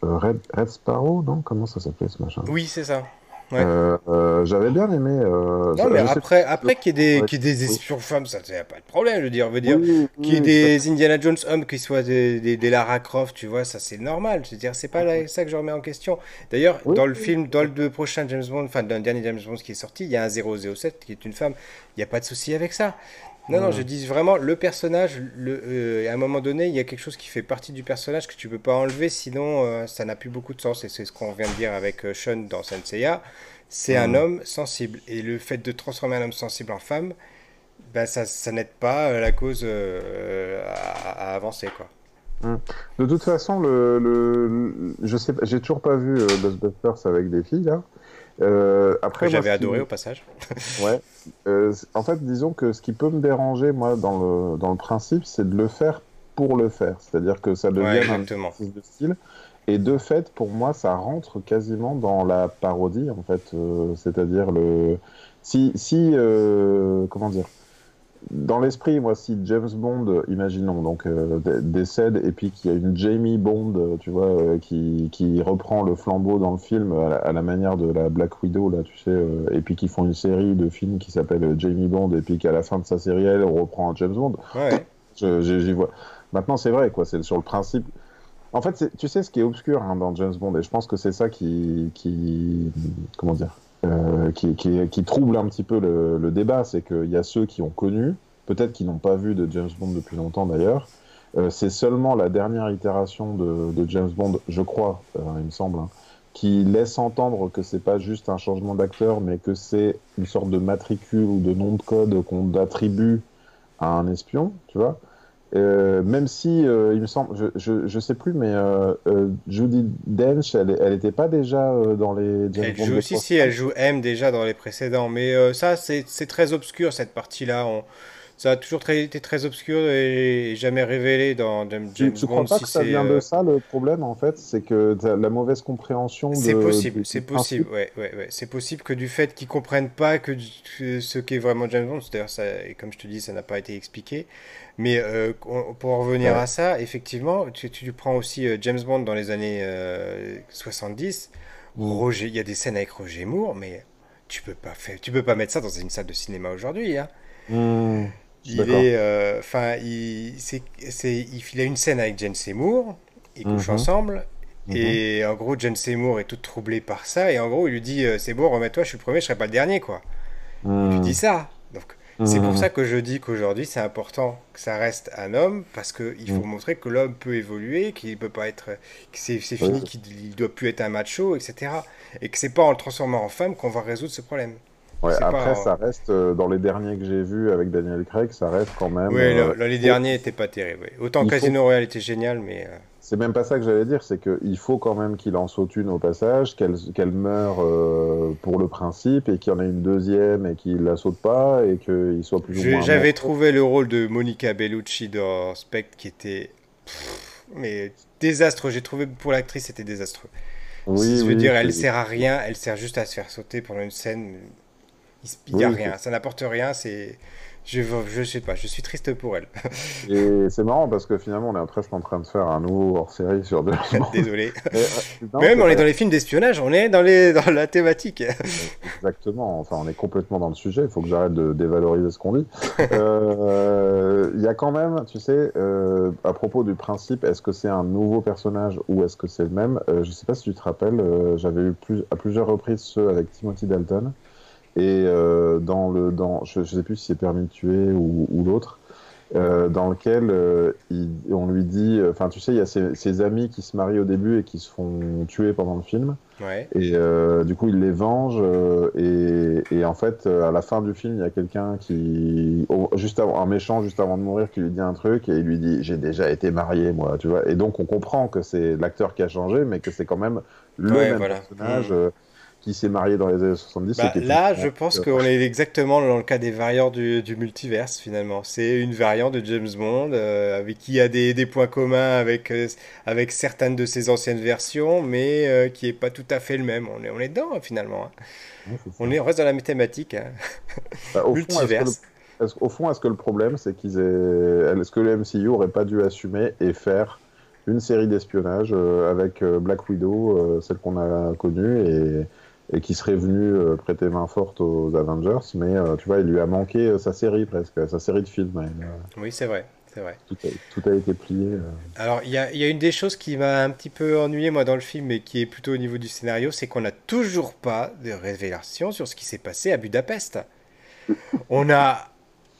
Red, Red Sparrow, non? Comment ça s'appelait ce machin? Oui, c'est ça. Ouais. Euh, euh, j'avais bien aimé. euh, Non, mais après, après qu'il y ait des, Ouais, y ait des espions femmes, ça, y a pas de problème, je veux dire, dire. oui, Qu'il y ait des Indiana Jones hommes qui soient des, des, des Lara Croft, tu vois, ça c'est normal. Je veux dire, c'est pas là- ça que je remets en question. D'ailleurs, Oui, dans le film, dans le prochain James Bond, enfin, dans le dernier James Bond qui est sorti, il y a un 007 qui est une femme. Il n'y a pas de souci avec ça. Non, non, je dis vraiment, le personnage, le, euh, à un moment donné, il y a quelque chose qui fait partie du personnage que tu peux pas enlever, sinon euh, ça n'a plus beaucoup de sens. Et c'est ce qu'on vient de dire avec euh, Sean dans Senseiya. C'est un Ouais. homme sensible. Et le fait de transformer un homme sensible en femme, ben ça, ça n'aide pas la cause à, à avancer, quoi. Mm. De toute façon, le, je sais j'ai toujours pas vu Ghostbusters avec des filles là. Euh, après, j'avais adoré qui, au passage. [laughs] ouais, euh, en fait, disons que ce qui peut me déranger, moi, dans le, dans le principe, c'est de le faire pour le faire. C'est-à-dire que ça Ouais, devienne un exercice de style. Et de fait, pour moi, ça rentre quasiment dans la parodie, en fait. Euh, c'est-à-dire le, si, si, comment dire, dans l'esprit, moi, si James Bond, imaginons, donc euh, dé- décède et puis qu'il y a une Jamie Bond, euh, tu vois, euh, qui, qui reprend le flambeau dans le film à la, à la manière de la Black Widow, là, tu sais, euh, et puis qu'ils font une série de films qui s'appelle euh, Jamie Bond et puis qu'à la fin de sa série, elle reprend un James Bond. Ouais, J'y vois. Maintenant, c'est vrai, quoi, c'est sur le principe. En fait, tu sais ce qui est obscur hein, dans James Bond, et je pense que c'est ça qui, qui, comment dire, euh, qui, qui, qui trouble un petit peu le, le débat, c'est qu'il y a ceux qui ont connu, peut-être qui n'ont pas vu de James Bond depuis longtemps d'ailleurs. Euh, c'est seulement la dernière itération de, de James Bond, je crois, euh, il me semble, hein, qui laisse entendre que c'est pas juste un changement d'acteur, mais que c'est une sorte de matricule ou de nom de code qu'on attribue à un espion, tu vois. Euh, même si, euh, il me semble, je, je, je sais plus, mais euh, euh, Judi Dench, elle, elle était pas déjà dans les James Elle Bond joue aussi, si, elle joue M déjà dans les précédents, mais ça, c'est c'est très obscur cette partie-là. On- ça a toujours très, été très obscur et jamais révélé dans James tu, tu crois pas que ça vient de ça le problème en fait C'est que la mauvaise compréhension. C'est possible, c'est possible, ouais, ouais, ouais. C'est possible que du fait qu'ils comprennent pas que, ce qu'est vraiment James Bond, d'ailleurs, comme je te dis, ça n'a pas été expliqué. Mais pour en revenir à ça, effectivement, tu, tu prends aussi James Bond dans les années 70. Roger, il y a des scènes avec Roger Moore, mais tu peux pas faire, tu peux pas mettre ça dans une salle de cinéma aujourd'hui. Hein. Hmm, il est, euh, enfin, il, c'est, il, a une scène avec Jane Seymour, ils couchent mhm. ensemble. Mhm. Et en gros, Jane Seymour est toute troublée par ça. Et en gros, il lui dit euh, C'est bon, remets-toi, je suis le premier, je serai pas le dernier. quoi. Il lui dit ça. Donc, c'est pour ça que je dis qu'aujourd'hui, c'est important que ça reste un homme, parce qu'il faut montrer que l'homme peut évoluer, qu'il peut pas être. que c'est, fini, qu'il doit plus être un macho, etc et que c'est pas en le transformant en femme qu'on va résoudre ce problème. Ouais, après, ça reste, euh, dans les derniers que j'ai vus avec Daniel Craig, ça reste quand même. Oui, euh, les derniers n'étaient pas terribles. Autant Casino Royale était génial, mais. Euh, c'est même pas ça que j'allais dire, c'est qu'il faut quand même qu'il en saute une au passage, qu'elle qu'elle meure pour le principe, et qu'il y en ait une deuxième et qu'il la saute pas, et qu'il soit plus ou moins. J'avais trouvé le rôle de Monica Bellucci dans Spectre qui était. mais désastreux. J'ai trouvé pour l'actrice, c'était désastreux. Oui, je veux dire, elle sert à rien, elle sert juste à se faire sauter pendant une scène. Il n'y a rien, ça n'apporte rien, c'est. Je, je sais pas, je suis triste pour elle. Et c'est marrant parce que finalement, on est presque en train de faire un nouveau hors-série sur deux. [laughs] Désolé. Euh, même on est dans les films d'espionnage, on est dans, les, dans la thématique. Exactement, enfin, on est complètement dans le sujet, il faut que j'arrête de dévaloriser ce qu'on dit. Euh, il y a quand même, tu sais, euh, à propos du principe, est-ce que c'est un nouveau personnage ou est-ce que c'est le même? Je sais pas si tu te rappelles, j'avais eu plus, à plusieurs reprises ceux avec Timothy Dalton. Et euh, dans le, dans, je ne sais plus si c'est Permis de tuer ou, ou l'autre, euh, dans lequel euh, il, on lui dit, enfin tu sais, il y a ses, ses, amis qui se marient au début et qui se font tuer pendant le film. Ouais. Et du coup, il les venge. Et, et, en fait, à la fin du film, il y a quelqu'un qui, juste avant, un méchant juste avant de mourir, qui lui dit un truc et il lui dit, j'ai déjà été marié, moi, tu vois. Et donc, on comprend que c'est l'acteur qui a changé, mais que c'est quand même le même personnage. Mmh qui s'est marié dans les années 70. Bah, là, je pense qu'on est exactement dans le cas des variants du, du multiverse, finalement. C'est une variante de James Bond, euh, avec qui a des, des, points communs avec, euh, avec certaines de ses anciennes versions, mais euh, qui n'est pas tout à fait le même. On est, on est dedans, hein, finalement. Hein. on, est, on reste dans la mathématique. Hein. Bah, au multiverse. Fond, est au fond, est-ce que le problème, c'est qu'ils aient... Est-ce que le MCU aurait pas dû assumer et faire une série d'espionnage avec Black Widow, celle qu'on a connue, et et qui serait venu euh, prêter main forte aux Avengers, mais euh, tu vois, il lui a manqué euh, sa série presque, sa série de films. oui, c'est vrai. c'est Vrai. Tout, a, été plié. Alors, il y a, y a, une des choses qui m'a un petit peu ennuyé, moi, dans le film, et qui est plutôt au niveau du scénario, c'est qu'on n'a toujours pas de révélation sur ce qui s'est passé à Budapest. [laughs] on, a,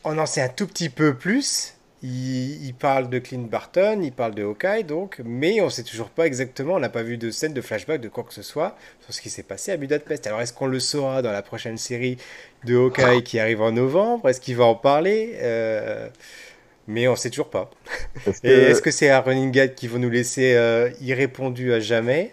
on en sait un tout petit peu plus, il, parle de Clint Barton, il parle de Hawkeye, donc, mais on ne sait toujours pas exactement, on n'a pas vu de scène de flashback de quoi que ce soit sur ce qui s'est passé à Budapest. Alors, est-ce qu'on le saura dans la prochaine série de Hawkeye qui arrive en novembre? Est-ce qu'il va en parler? Euh, Mais on ne sait toujours pas. Est-ce que c'est un running gag qui va nous laisser euh, irrépondu à jamais?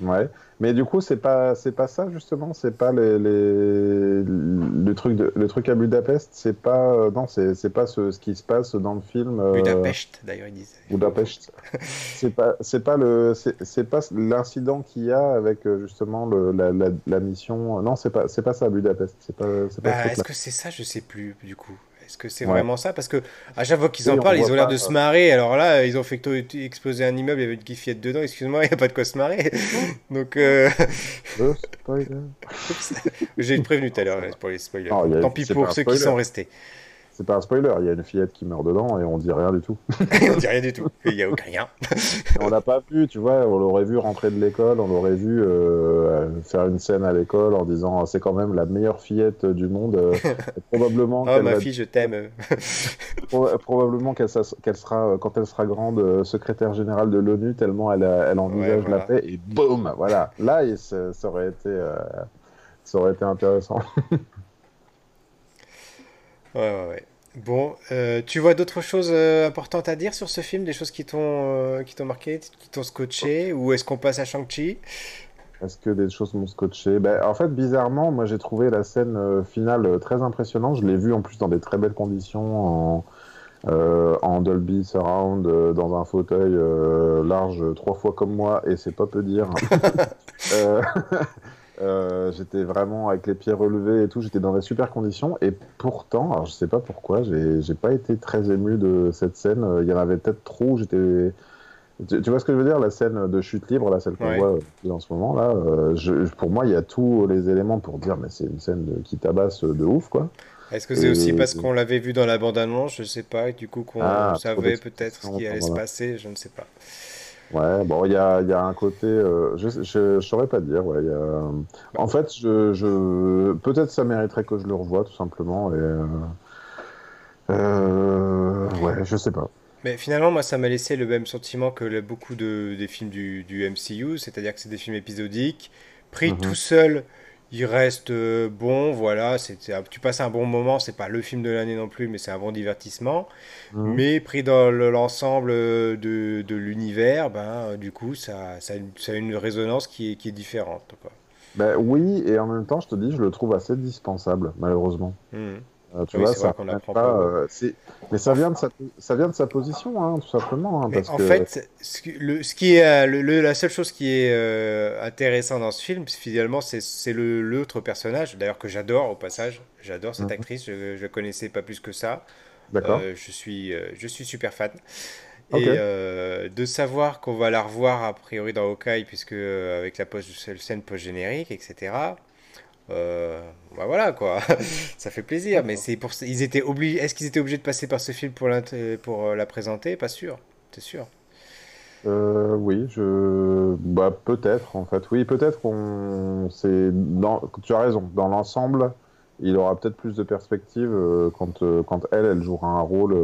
Ouais. Mais du coup, c'est pas c'est pas ça justement, c'est pas les, le truc de, le truc à Budapest, c'est pas euh, non, c'est c'est pas ce, ce, qui se passe dans le film. Euh, Budapest d'ailleurs ils disent. Budapest. [laughs] c'est pas c'est pas le c'est pas l'incident qu'il y a avec euh, justement le, la, la, mission. Non, c'est pas c'est pas ça Budapest. C'est pas. Bah, Est-ce que c'est ça? Je sais plus du coup. Est-ce que c'est vraiment ça? Parce que à chaque fois qu'ils en parlent, ils ont l'air de se marrer. Alors là, ils ont fait exploser un immeuble, il y avait une guiffette dedans. Excuse-moi, [laughs] il n'y a pas de quoi se marrer. [laughs] Donc. Euh... [laughs] J'ai prévenu tout à l'heure pour les spoilers. Tant pis pour ceux qui sont restés c'est pas un spoiler, il y a une fillette qui meurt dedans et on dit rien du tout. [laughs] on dit rien du tout, il n'y a aucun rien. on l'a pas vu, tu vois, on l'aurait vu rentrer de l'école, on l'aurait vu euh, faire une scène à l'école en disant c'est quand même la meilleure fillette du monde. Euh, [laughs] probablement. oh ma fille, je t'aime. [laughs] probablement qu'elle sera, quand elle sera grande, secrétaire générale de l'ONU, tellement elle, elle envisage la paix et boum, voilà. Là, ça, ça aurait été, euh, ça aurait été intéressant. Ouais, ouais, ouais. Bon, euh, tu vois d'autres choses euh, importantes à dire sur ce film Des choses qui t'ont euh, qui t'ont marqué, qui t'ont scotché Ou est-ce qu'on passe à Shang-Chi? Est-ce que des choses m'ont scotché? Ben, En fait, bizarrement, moi j'ai trouvé la scène finale très impressionnante. Je l'ai vue en plus dans des très belles conditions, en, en Dolby Surround, dans un fauteuil large trois fois comme moi, et c'est pas peu dire. [laughs] [laughs] Euh, j'étais vraiment avec les pieds relevés et tout, j'étais dans des super conditions, et pourtant, alors je sais pas pourquoi, j'ai pas été très ému de cette scène. Euh, Il y en avait peut-être trop, j'étais. Tu, tu vois ce que je veux dire, la scène de chute libre, là, celle qu'on Ouais. voit euh, en ce moment, là, je, pour moi, il y a tous les éléments pour dire, mais c'est une scène de- qui tabasse de ouf, quoi. Est-ce que c'est aussi parce qu'on l'avait vu dans la bande-annonce? Je sais pas, et du coup qu'on Ah, savait peut-être ce qui allait se passer, je ne sais pas. Ouais, bon, il y a, y a un côté, euh, je, je saurais pas dire, ouais, il y a... En fait, je, je, peut-être ça mériterait que je le revoie, tout simplement, et... euh, euh, ouais, je sais pas. Mais finalement, moi, ça m'a laissé le même sentiment que le- beaucoup de, des films du, du MCU, c'est-à-dire que c'est des films épisodiques, pris Mhm. tout seul, ils restent euh, bons, voilà, c'est, tu passes un bon moment, c'est pas le film de l'année non plus, mais c'est un bon divertissement. Mhm. Mais pris dans le- l'ensemble euh, de, de l'univers, ben, du coup, ça, ça, a une, ça a une résonance qui est, qui est différente, quoi. Ben oui, et en même temps, je te dis, je le trouve assez dispensable, malheureusement. Mhm. Euh, tu Oui, vois, ça apprend pas, euh, mais ça vient de sa, ça vient de sa position, hein, tout simplement, hein, Mais parce en que... fait, ce, qui- le, ce qui est, euh, le- le- la seule chose qui est euh, intéressant dans ce film, finalement, c'est l'autre personnage, d'ailleurs que j'adore au passage. J'adore cette Mhm. actrice, je ne connaissais pas plus que ça. D'accord. Je suis, je suis super fan. Et de savoir qu'on va la revoir a priori dans Hawkeye, puisque avec la post, scène post-générique, etc. Euh, bah voilà quoi, [laughs] ça fait plaisir. Mais c'est pour, ils étaient obligés. Est-ce qu'ils étaient obligés de passer par ce film pour, pour euh, la présenter? Pas sûr, c'est sûr. Euh, oui, je, bah peut-être en fait, oui, peut-être qu'on, c'est tu as raison, dans l'ensemble, il aura peut-être plus de perspectives quand, quand elle, elle jouera un rôle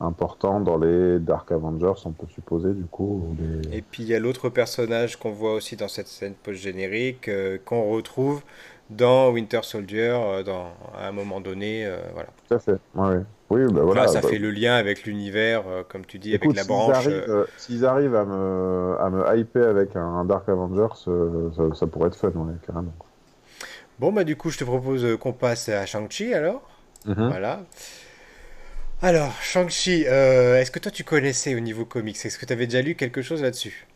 important dans les Dark Avengers, on peut supposer du coup. les- Et puis il y a l'autre personnage qu'on voit aussi dans cette scène post-générique, euh, qu'on retrouve dans Winter Soldier, euh, dans, à un moment donné. euh, voilà. Tout à fait. Ouais. Oui, bah voilà. là, ça bah, fait le lien avec l'univers, comme tu dis, écoute, avec la s'ils branche. arrivent, s'ils arrivent à me, à me hyper avec un Dark Avengers, ça, ça pourrait être fun, ouais, carrément. Bon, bah du coup, je te propose qu'on passe à Shang-Chi alors. Mhm. Voilà. Alors, Shang-Chi, euh, est-ce que toi tu connaissais au niveau comics? Est-ce que tu avais déjà lu quelque chose là-dessus?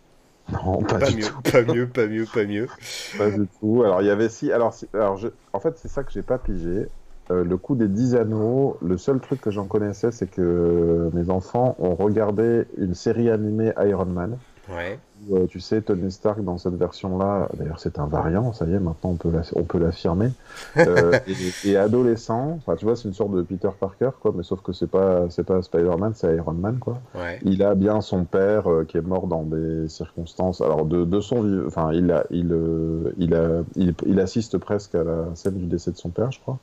Non, pas, Pas du mieux, tout. pas mieux, pas mieux, pas mieux. [laughs] Pas du tout. Alors, il y avait si. Alors, si- alors je... en fait, c'est ça que j'ai pas pigé. Euh, le coup des 10 anneaux, le seul truc que j'en connaissais, c'est que mes enfants ont regardé une série animée Iron Man. Ouais. où, euh, tu sais, Tony Stark, dans cette version-là, d'ailleurs, c'est un variant, ça y est, maintenant on peut l'affirmer. [laughs] Euh, et, et adolescent, enfin, tu vois, c'est une sorte de Peter Parker, quoi, mais sauf que c'est pas, pas Spider-Man, c'est Iron Man, quoi. Ouais. Il a bien son père euh, qui est mort dans des circonstances. Alors de, de son enfin il a il, euh, il a il, il assiste presque à la scène du décès de son père, je crois.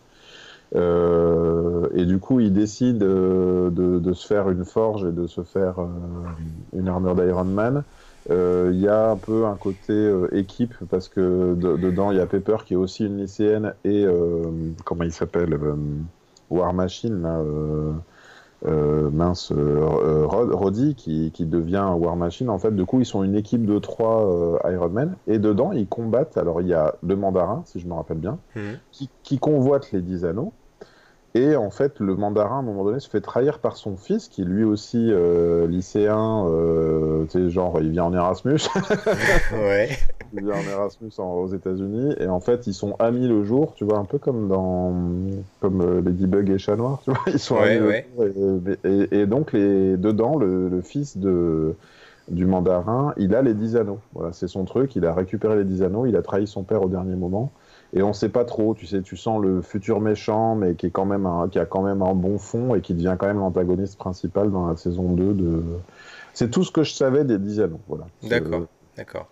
Euh, et du coup, il décide euh, de, de se faire une forge et de se faire euh, une armure d'Iron Man. Euh, Il y a un peu un côté euh, équipe parce que de- dedans il y a Pepper qui est aussi une lycéenne et euh, comment il s'appelle War Machine là. euh, mince, euh, Rod- Roddy qui, qui devient War Machine. En fait, du coup, ils sont une équipe de trois euh, Iron Man et dedans, ils combattent. Alors, il y a le mandarin, si je me rappelle bien, Mhm. qui, qui convoite les dix anneaux. Et en fait, le mandarin, à un moment donné, se fait trahir par son fils, qui lui aussi euh, lycéen, euh, tu sais, genre, il vient en Erasmus, [laughs] Ouais. il vient en Erasmus en- aux États-Unis, et en fait, ils sont amis le jour, tu vois, un peu comme dans comme euh, Ladybug et Chat Noir, tu vois, ils sont Ouais, amis ouais. le jour, et, et- et donc, les, dedans, le, le fils de, du mandarin, il a les dix anneaux. Voilà, c'est son truc, il a récupéré les dix anneaux, il a trahi son père au dernier moment. Et on sait pas trop, tu sais, tu sens le futur méchant, mais qui est quand même un, qui a quand même un bon fond et qui devient quand même l'antagoniste principal dans la saison 2 de. C'est tout ce que je savais des dix anneaux, voilà. D'accord, d'accord.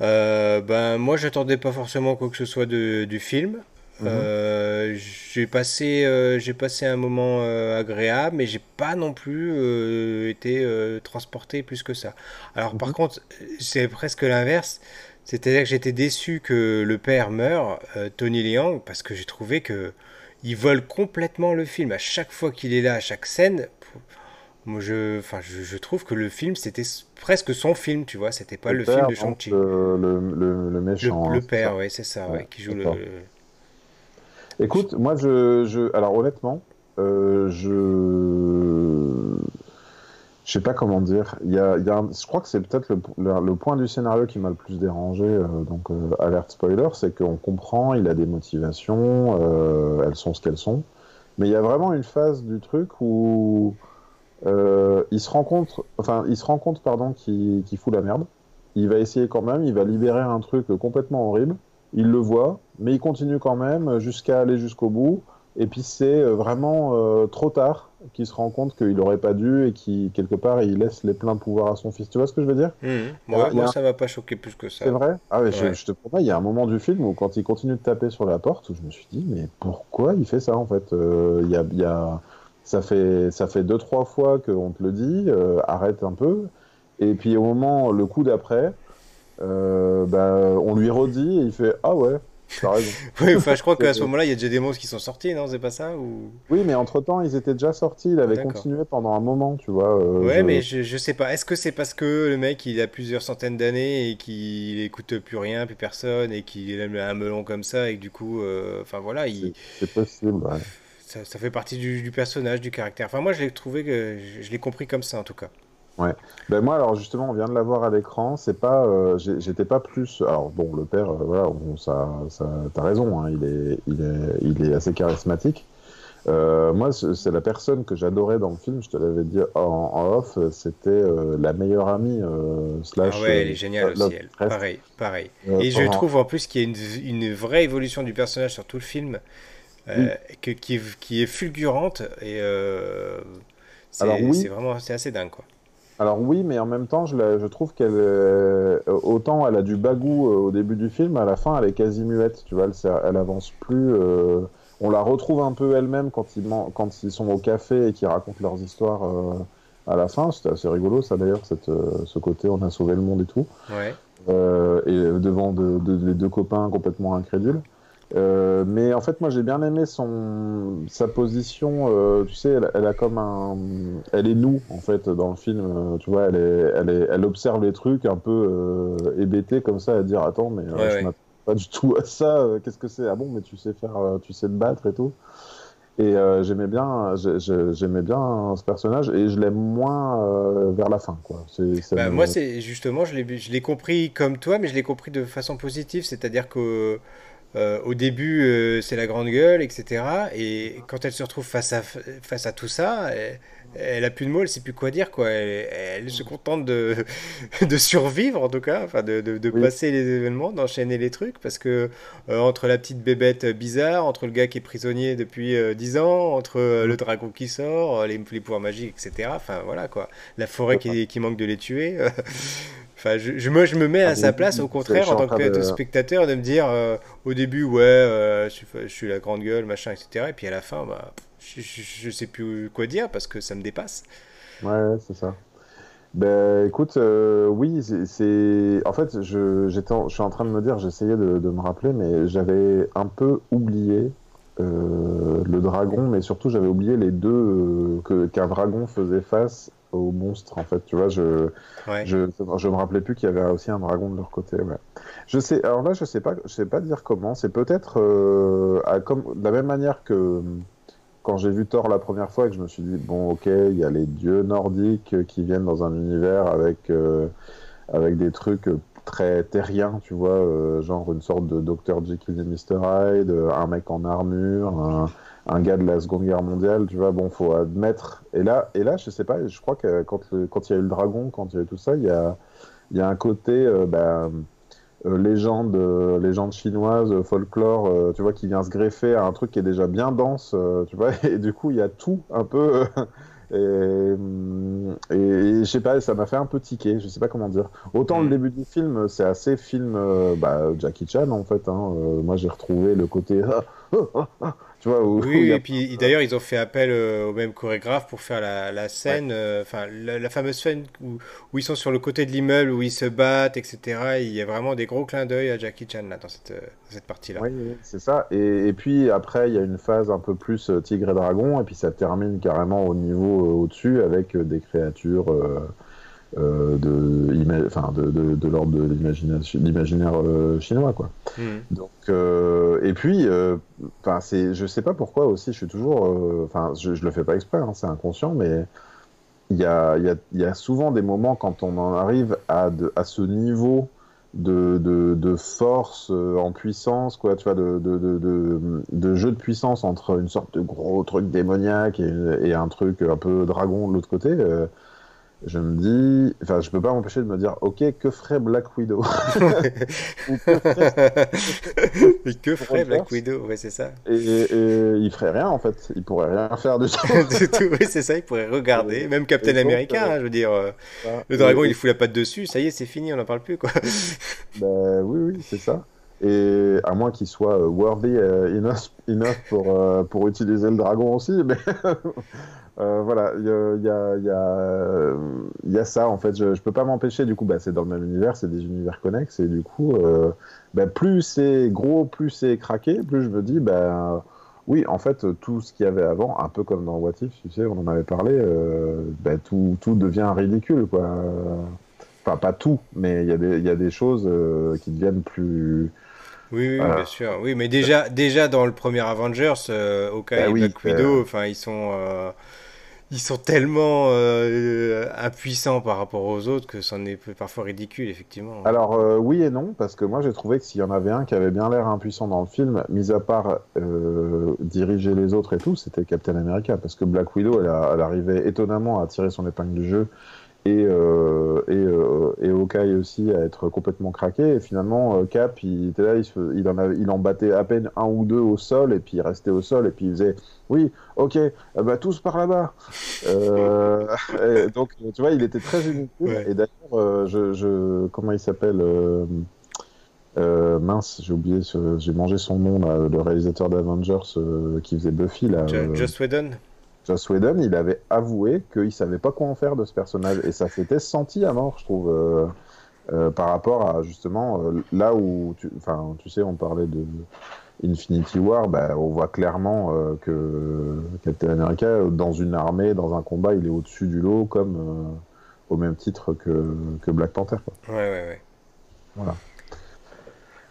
Euh, ben moi j'attendais pas forcément quoi que ce soit de, du film. Mhm. Euh, j'ai passé euh, j'ai passé un moment euh, agréable, mais j'ai pas non plus euh, été euh, transporté plus que ça. Alors par Mhm. contre c'est presque l'inverse, c'est-à-dire que j'étais déçu que le père meure, euh, Tony Leung, parce que j'ai trouvé que il vole complètement le film à chaque fois qu'il est là, à chaque scène. Moi, je, enfin, je, je trouve que le film, c'était presque son film, tu vois. C'était pas le, film de Shang-Chi. Le, le, le, méchant. Le, hein, père, oui, c'est ça, ouais, qui joue le. Écoute, moi, je, je, alors honnêtement, euh, je je sais pas comment dire. Il y a, je crois que c'est peut-être le, point du scénario qui m'a le plus dérangé, euh, donc euh, alerte spoiler, c'est qu'on comprend, il a des motivations, euh, elles sont ce qu'elles sont, mais il y a vraiment une phase du truc où il se rend compte, enfin, il se rend compte, pardon, qu'il fout la merde. Il va essayer quand même, il va libérer un truc complètement horrible. Il le voit, mais il continue quand même jusqu'à aller jusqu'au bout. Et puis c'est vraiment trop tard qui se rend compte qu'il n'aurait pas dû et qui, quelque part, il laisse les pleins pouvoirs à son fils. Tu vois ce que je veux dire mmh. Moi, moi ça m'a pas choqué plus que ça. C'est vrai? Ah, je, te promets, il y a un moment du film où, quand il continue de taper sur la porte, où je me suis dit, mais pourquoi il fait ça, en fait? Euh, y, a, y a... Ça fait, ça fait deux, trois fois qu'on te le dit, euh, arrête un peu. Et puis au moment, le coup d'après, euh, bah, on lui redit et il fait Ah ouais, [laughs] oui, enfin, je crois [laughs] qu'à ce moment-là, il y a déjà des monstres qui sont sortis, non C'est pas ça ou... Oui, mais entre-temps, ils étaient déjà sortis. Il avait continué pendant un moment, tu vois. Euh, ouais, mais je, je sais pas. Est-ce que c'est parce que le mec, il a plusieurs centaines d'années et qu'il écoute plus rien, plus personne, et qu'il aime un melon comme ça, et que du coup, euh, enfin voilà, il... C'est possible, ouais. ça, ça, fait partie du, du, personnage, du caractère. Enfin, moi, je l'ai trouvé que je l'ai compris comme ça, en tout cas. Ouais. Ben moi, alors justement, on vient de l'avoir à l'écran. C'est pas, euh, j'étais pas plus. Alors bon, le père, euh, voilà, ça, ça t'as raison. Hein, il est, il est, il est assez charismatique. Euh, moi, c'est la personne que j'adorais dans le film. Je te l'avais dit en, off. C'était la meilleure amie slash. Ah ouais, elle est géniale aussi. Elle. Pareil, pareil. Et je trouve en plus qu'il y a une, une, vraie évolution du personnage sur tout le film, que, qui, est, qui, est, fulgurante et. c'est oui. vraiment, c'est assez dingue quoi. Alors oui, mais en même temps, je, je trouve qu'elle, euh, autant elle a du bagou euh, au début du film, à la fin, elle est quasi muette. Tu vois, elle, elle avance plus. Euh, on la retrouve un peu elle-même quand ils, quand ils sont au café et qu'ils racontent leurs histoires à la fin. C'était assez rigolo, ça d'ailleurs, cette, ce côté on a sauvé le monde et tout. Ouais. et devant de, les deux copains complètement incrédules. Euh, mais en fait, moi, j'ai bien aimé son sa position. Euh, tu sais, elle, elle, a comme un, elle est nous en fait dans le film. Euh, tu vois, elle est, elle est, elle observe les trucs un peu euh, hébété comme ça, à dire attends, mais ouais, je ouais. m'attends pas du tout à ça. Qu'est-ce que c'est? Ah bon, mais tu sais faire, tu sais te battre et tout. Et j'aimais bien, j'aimais bien ce personnage et je l'aime moins vers la fin, quoi. Bah, Moi, c'est justement, je l'ai compris comme toi, mais je l'ai compris de façon positive, c'est-à-dire que euh, au début, euh, c'est la grande gueule, etc. Et quand elle se retrouve face à, face à tout ça, elle, elle a plus de mots, elle sait plus quoi dire, quoi. Elle, se contente de, [laughs] de survivre, en tout cas, enfin, de, de, de passer les événements, d'enchaîner les trucs, parce que euh, entre la petite bébête bizarre, entre le gars qui est prisonnier depuis 10 ans, entre le dragon qui sort, les, les pouvoirs magiques, etc. Enfin, voilà, quoi. La forêt qui, qui manque de les tuer. [laughs] Enfin, je, moi, je me mets à ah, sa place, au contraire, en tant que de... spectateur, de me dire euh, au début, ouais, euh, je, je, suis la grande gueule, machin, etc. Et puis à la fin, bah, je, je, sais plus quoi dire parce que ça me dépasse. Ouais, c'est ça. Ben, écoute, euh, oui, c'est. En fait, je, j'étais je suis en train de me dire, j'essayais de, de me rappeler, mais j'avais un peu oublié euh, le dragon, mais surtout j'avais oublié les deux euh, que, qu'un dragon faisait face au monstre en fait tu vois je ouais. je, je me rappelais plus qu'il y avait aussi un dragon de leur côté ouais. je sais alors là je sais pas je sais pas dire comment c'est peut-être euh, comme de la même manière que quand j'ai vu Thor la première fois et que je me suis dit bon ok il y a les dieux nordiques qui viennent dans un univers avec euh, avec des trucs très terriens tu vois euh, genre une sorte de Dr Jekyll et Mr Hyde un mec en armure un un gars de la Seconde Guerre mondiale, tu vois, bon, faut admettre. Et là, et là je sais pas, je crois que quand, le, quand il y a eu le dragon, quand il y a eu tout ça, il y a, il y a un côté euh, bah, euh, légende, euh, légende chinoise, folklore, tu vois, qui vient se greffer à un truc qui est déjà bien dense, tu vois, [laughs] et du coup, il y a tout un peu. Et, et, et, je sais pas, ça m'a fait un peu tiquer, je sais pas comment dire. Autant le mm. début du film, c'est assez film bah, Jackie Chan en fait. Hein. moi j'ai retrouvé le côté [laughs] tu vois, oui, [laughs] et puis d'ailleurs, ils ont fait appel au même chorégraphe pour faire la, scène, enfin, la, fameuse scène où, où, ils sont sur le côté de l'immeuble, où ils se battent, etc. il y a vraiment des gros clins d'œil à Jackie Chan là, dans cette, cette partie-là. Oui, c'est ça. Et, et, puis après, il y a une phase un peu plus tigre et dragon, et puis ça termine carrément au niveau au-dessus avec des créatures. Euh, de, enfin, de, de, l'ordre de l'imaginaire euh, chinois. Quoi. Hmm. Donc, euh, et puis, c'est, je sais pas pourquoi aussi, je suis toujours. Enfin, je, je le fais pas exprès, hein, c'est inconscient, mais il y a, y, a, y a, souvent des moments quand on en arrive à, à ce niveau de, force en puissance, quoi, tu vois, de, de, jeu de puissance entre une sorte de gros truc démoniaque et, et un truc un peu dragon de l'autre côté je me dis, enfin, je peux pas m'empêcher de me dire, ok, que ferait Black Widow [laughs] [laughs] que ferait, que ferait Black Widow Ouais, c'est ça. Et, il ferait rien en fait, il pourrait rien faire de tout. [laughs] oui, c'est ça, il pourrait regarder, même Captain America, euh, hein, je veux dire, euh, le dragon il fout la patte dessus, ça y est, c'est fini, on n'en parle plus quoi. ben oui, oui, c'est ça. Et à moins qu'il soit euh, worthy enough, enough pour, pour utiliser le dragon aussi, [laughs] mais euh, voilà, il y a, y, a, y a, ça en fait. Je, je peux pas m'empêcher. Du coup, bah, c'est dans le même univers, c'est des univers connexes et du coup, euh, bah, plus c'est gros, plus c'est craqué, plus je me dis, bah, oui, en fait, tout ce qu'il y avait avant, un peu comme dans What If, tu sais, on en avait parlé, euh, bah, tout, tout, devient ridicule, quoi. Enfin, pas tout, mais il y, y, a des choses qui deviennent plus. Oui, oui bien sûr. Oui, mais déjà, déjà dans le premier Avengers, Hawkeye bah et Black Widow, enfin, ils sont ils sont tellement euh, impuissants par rapport aux autres que c'en est parfois ridicule, effectivement. Alors, euh, oui et non, parce que moi j'ai trouvé que s'il y en avait un qui avait bien l'air impuissant dans le film, mis à part euh, diriger les autres et tout, c'était Captain America. Parce que Black Widow, elle, elle, arrivait étonnamment à tirer son épingle du jeu et, euh, et, euh, et Hawkeye aussi à être complètement craqué. Et finalement, euh, Cap, il était là, il, il, en il en battait à peine un ou deux au sol, et puis il restait au sol, et puis il faisait Oui, ok, bah, tous par là-bas. [laughs] donc, tu vois, il était très inutile. Et d'ailleurs, je, je, comment il s'appelle mince, j'ai oublié, j'ai mangé son nom, là, le réalisateur d'Avengers qui faisait Buffy. Là, Joss Whedon? Joss Whedon, il avait avoué qu'il savait pas quoi en faire de ce personnage et ça s'était senti à mort, je trouve, euh, euh, par rapport à justement euh, là où, tu, enfin, tu sais, on parlait de Infinity War, bah, on voit clairement que Captain America, dans une armée, dans un combat, il est au-dessus du lot, comme au même titre que, que Black Panther. Quoi. Ouais, ouais, ouais. Voilà.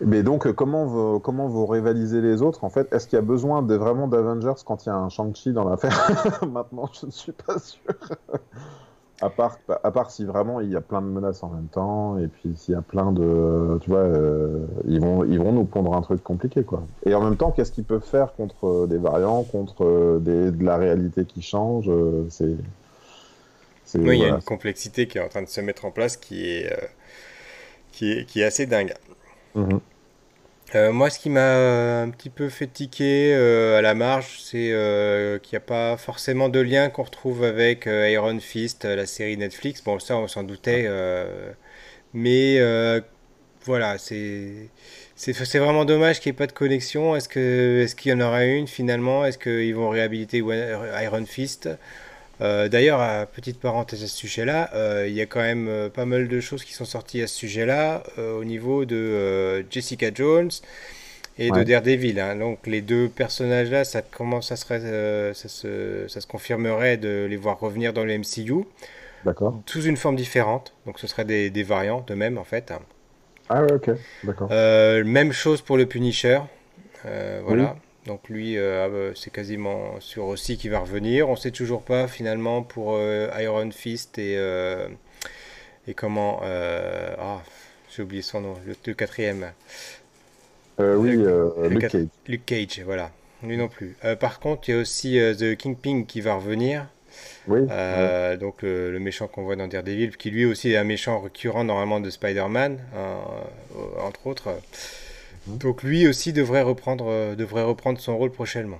Mais donc, euh, comment vous, comment vous rivalisez les autres En fait, est-ce qu'il y a besoin de, vraiment d'Avengers quand il y a un Shang-Chi dans l'affaire? [laughs] Maintenant, je ne suis pas sûr. [laughs] à, part, à part si vraiment il y a plein de menaces en même temps, et puis s'il y a plein de. Tu vois, euh, ils, vont, ils vont nous pondre un truc compliqué, quoi. Et en même temps, qu'est-ce qu'ils peuvent faire contre euh, des variants, contre des, de la réalité qui change C'est. Oui, il y a une complexité qui est en train de se mettre en place qui est, qui est, qui est assez dingue. Mhm. Euh, moi, ce qui m'a euh, un petit peu fait tiquer euh, à la marge, c'est qu'il n'y a pas forcément de lien qu'on retrouve avec Iron Fist, la série Netflix. Bon, ça, on s'en doutait. mais voilà, c'est c'est vraiment dommage qu'il n'y ait pas de connexion. Est-ce qu'il y en aura une finalement? Est-ce qu'ils vont réhabiliter Iron Fist? Euh, d'ailleurs, petite parenthèse à ce sujet-là, euh, il y a quand même euh, pas mal de choses qui sont sorties à ce sujet-là au niveau de Jessica Jones et de Daredevil. Hein. Donc les deux personnages-là, ça commence, ça se, ça se confirmerait de les voir revenir dans le MCU. D'accord. Sous une forme différente. Donc ce serait des, des variantes de même en fait. Ah ouais, ok, d'accord. même chose pour le Punisher. voilà. Donc lui, euh, ah bah, c'est quasiment sûr aussi qu'il va revenir. On ne sait toujours pas finalement pour euh, Iron Fist et, euh, et comment... ah, j'ai oublié son nom, le, quatrième. oui, Luke Cage. Luke Cage, voilà. Lui non plus. par contre, il y a aussi The Kingpin qui va revenir. Oui. Donc le, méchant qu'on voit dans Daredevil, qui lui aussi est un méchant récurrent normalement de Spider-Man, entre autres. Mhm. Donc lui aussi devrait reprendre, euh, devrait reprendre son rôle prochainement.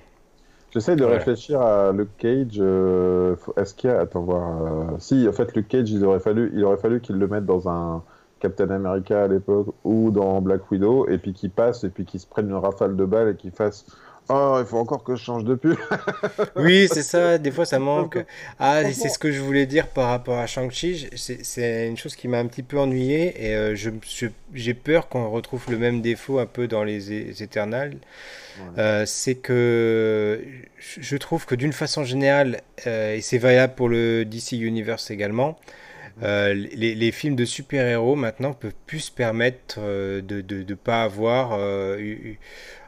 J'essaie de réfléchir à Luke Cage. Euh, est-ce qu'il y a. Attends, voir. Euh, si, en fait, Luke Cage, il aurait fallu, il aurait fallu qu'il le mette dans un Captain America à l'époque ou dans Black Widow, et puis qu'il passe, et puis qu'il se prenne une rafale de balles et qu'il fasse Oh, il faut encore que je change de pull. [laughs] Oui, c'est ça, des fois ça manque. Ah, c'est ce que je voulais dire par rapport à Shang-Chi. C'est une chose qui m'a un petit peu ennuyé et euh, je, je- j'ai peur qu'on retrouve le même défaut un peu dans les, Éternels. Euh, c'est que je trouve que d'une façon générale, euh, et c'est valable pour le DC Universe également, euh, les, les films de super-héros maintenant peuvent plus se permettre euh, de ne pas avoir euh,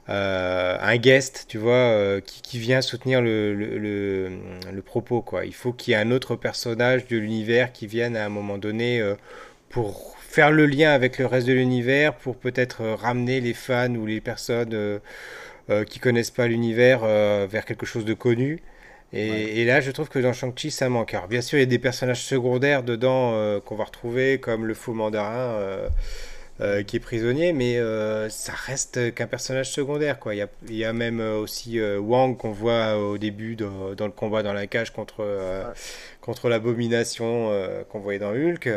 euh, un guest, tu vois, euh, qui, qui vient soutenir le, le, le- le propos, quoi. Il faut qu'il y ait un autre personnage de l'univers qui vienne à un moment donné euh, pour faire le lien avec le reste de l'univers, pour peut-être ramener les fans ou les personnes qui connaissent pas l'univers vers quelque chose de connu. Ouais. Et, et là, je trouve que dans Shang-Chi, ça manque. Alors, bien sûr, il y a des personnages secondaires dedans qu'on va retrouver, comme le faux mandarin euh, qui est prisonnier, mais euh, ça reste qu'un personnage secondaire, quoi. Il y a, il y a même euh, aussi Wang qu'on voit au début dans, dans le combat dans la cage contre, Ouais. contre l'abomination qu'on voyait dans Hulk.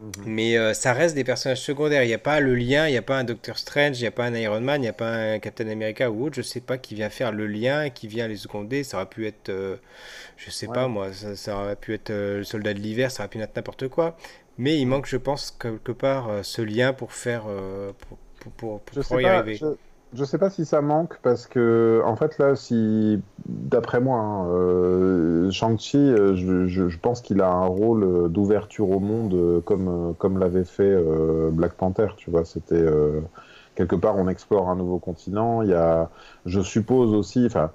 Mhm. Mais euh, ça reste des personnages secondaires. Il n'y a pas le lien, il n'y a pas un Doctor Strange, il n'y a pas un Iron Man, il n'y a pas un Captain America ou autre, je sais pas, qui vient faire le lien, qui vient les seconder. Ça aurait pu être, euh, je sais Ouais. pas moi, ça, ça aurait pu être euh, le soldat de l'hiver, ça aurait pu être n'importe quoi. Mais il manque, je pense, quelque part euh, ce lien pour faire, euh, pour, pour, pour, pour Je sais pouvoir y pas, arriver. je, je sais pas si ça manque parce que, en fait, là, si, d'après moi, hein, euh, Shang-Chi, euh, je, je- je pense qu'il a un rôle d'ouverture au monde euh, comme, comme l'avait fait Black Panther, tu vois. C'était quelque part, on explore un nouveau continent. Il y a, je suppose aussi, enfin,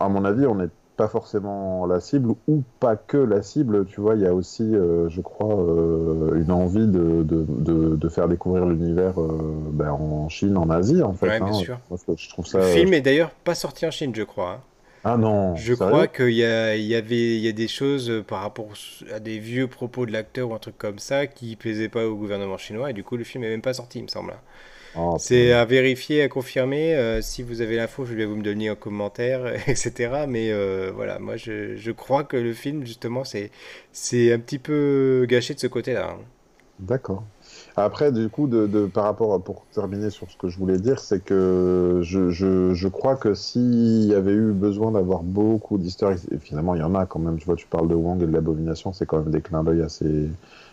à mon avis, on n'est pas forcément la cible ou pas que la cible, tu vois. Il y a aussi, euh, je crois, euh, une envie de, de, de, de faire découvrir l'univers euh, ben, en Chine, en Asie, en fait. Ouais, bien hein. sûr. Moi, je trouve ça. Le film est d'ailleurs pas sorti en Chine, je crois. hein. Ah non, Je crois qu'il y a, y avait, il y a des choses par rapport à des vieux propos de l'acteur ou un truc comme ça qui plaisaient pas au gouvernement chinois et du coup le film est même pas sorti, il me semble. Oh, C'est à vérifier, à confirmer. euh, si vous avez l'info, je vais vous me donner en commentaire, [laughs] etc. Mais euh, voilà, moi je, je crois que le film justement c'est c'est un petit peu gâché de ce côté-là. hein. D'accord. Après, du coup, de, de- par rapport à, pour terminer sur ce que je voulais dire, c'est que je, je, je crois que s'il y avait eu besoin d'avoir beaucoup d'histoires, et finalement il y en a quand même, tu vois, tu parles de Wang et de l'abomination, c'est quand même des clins d'œil assez,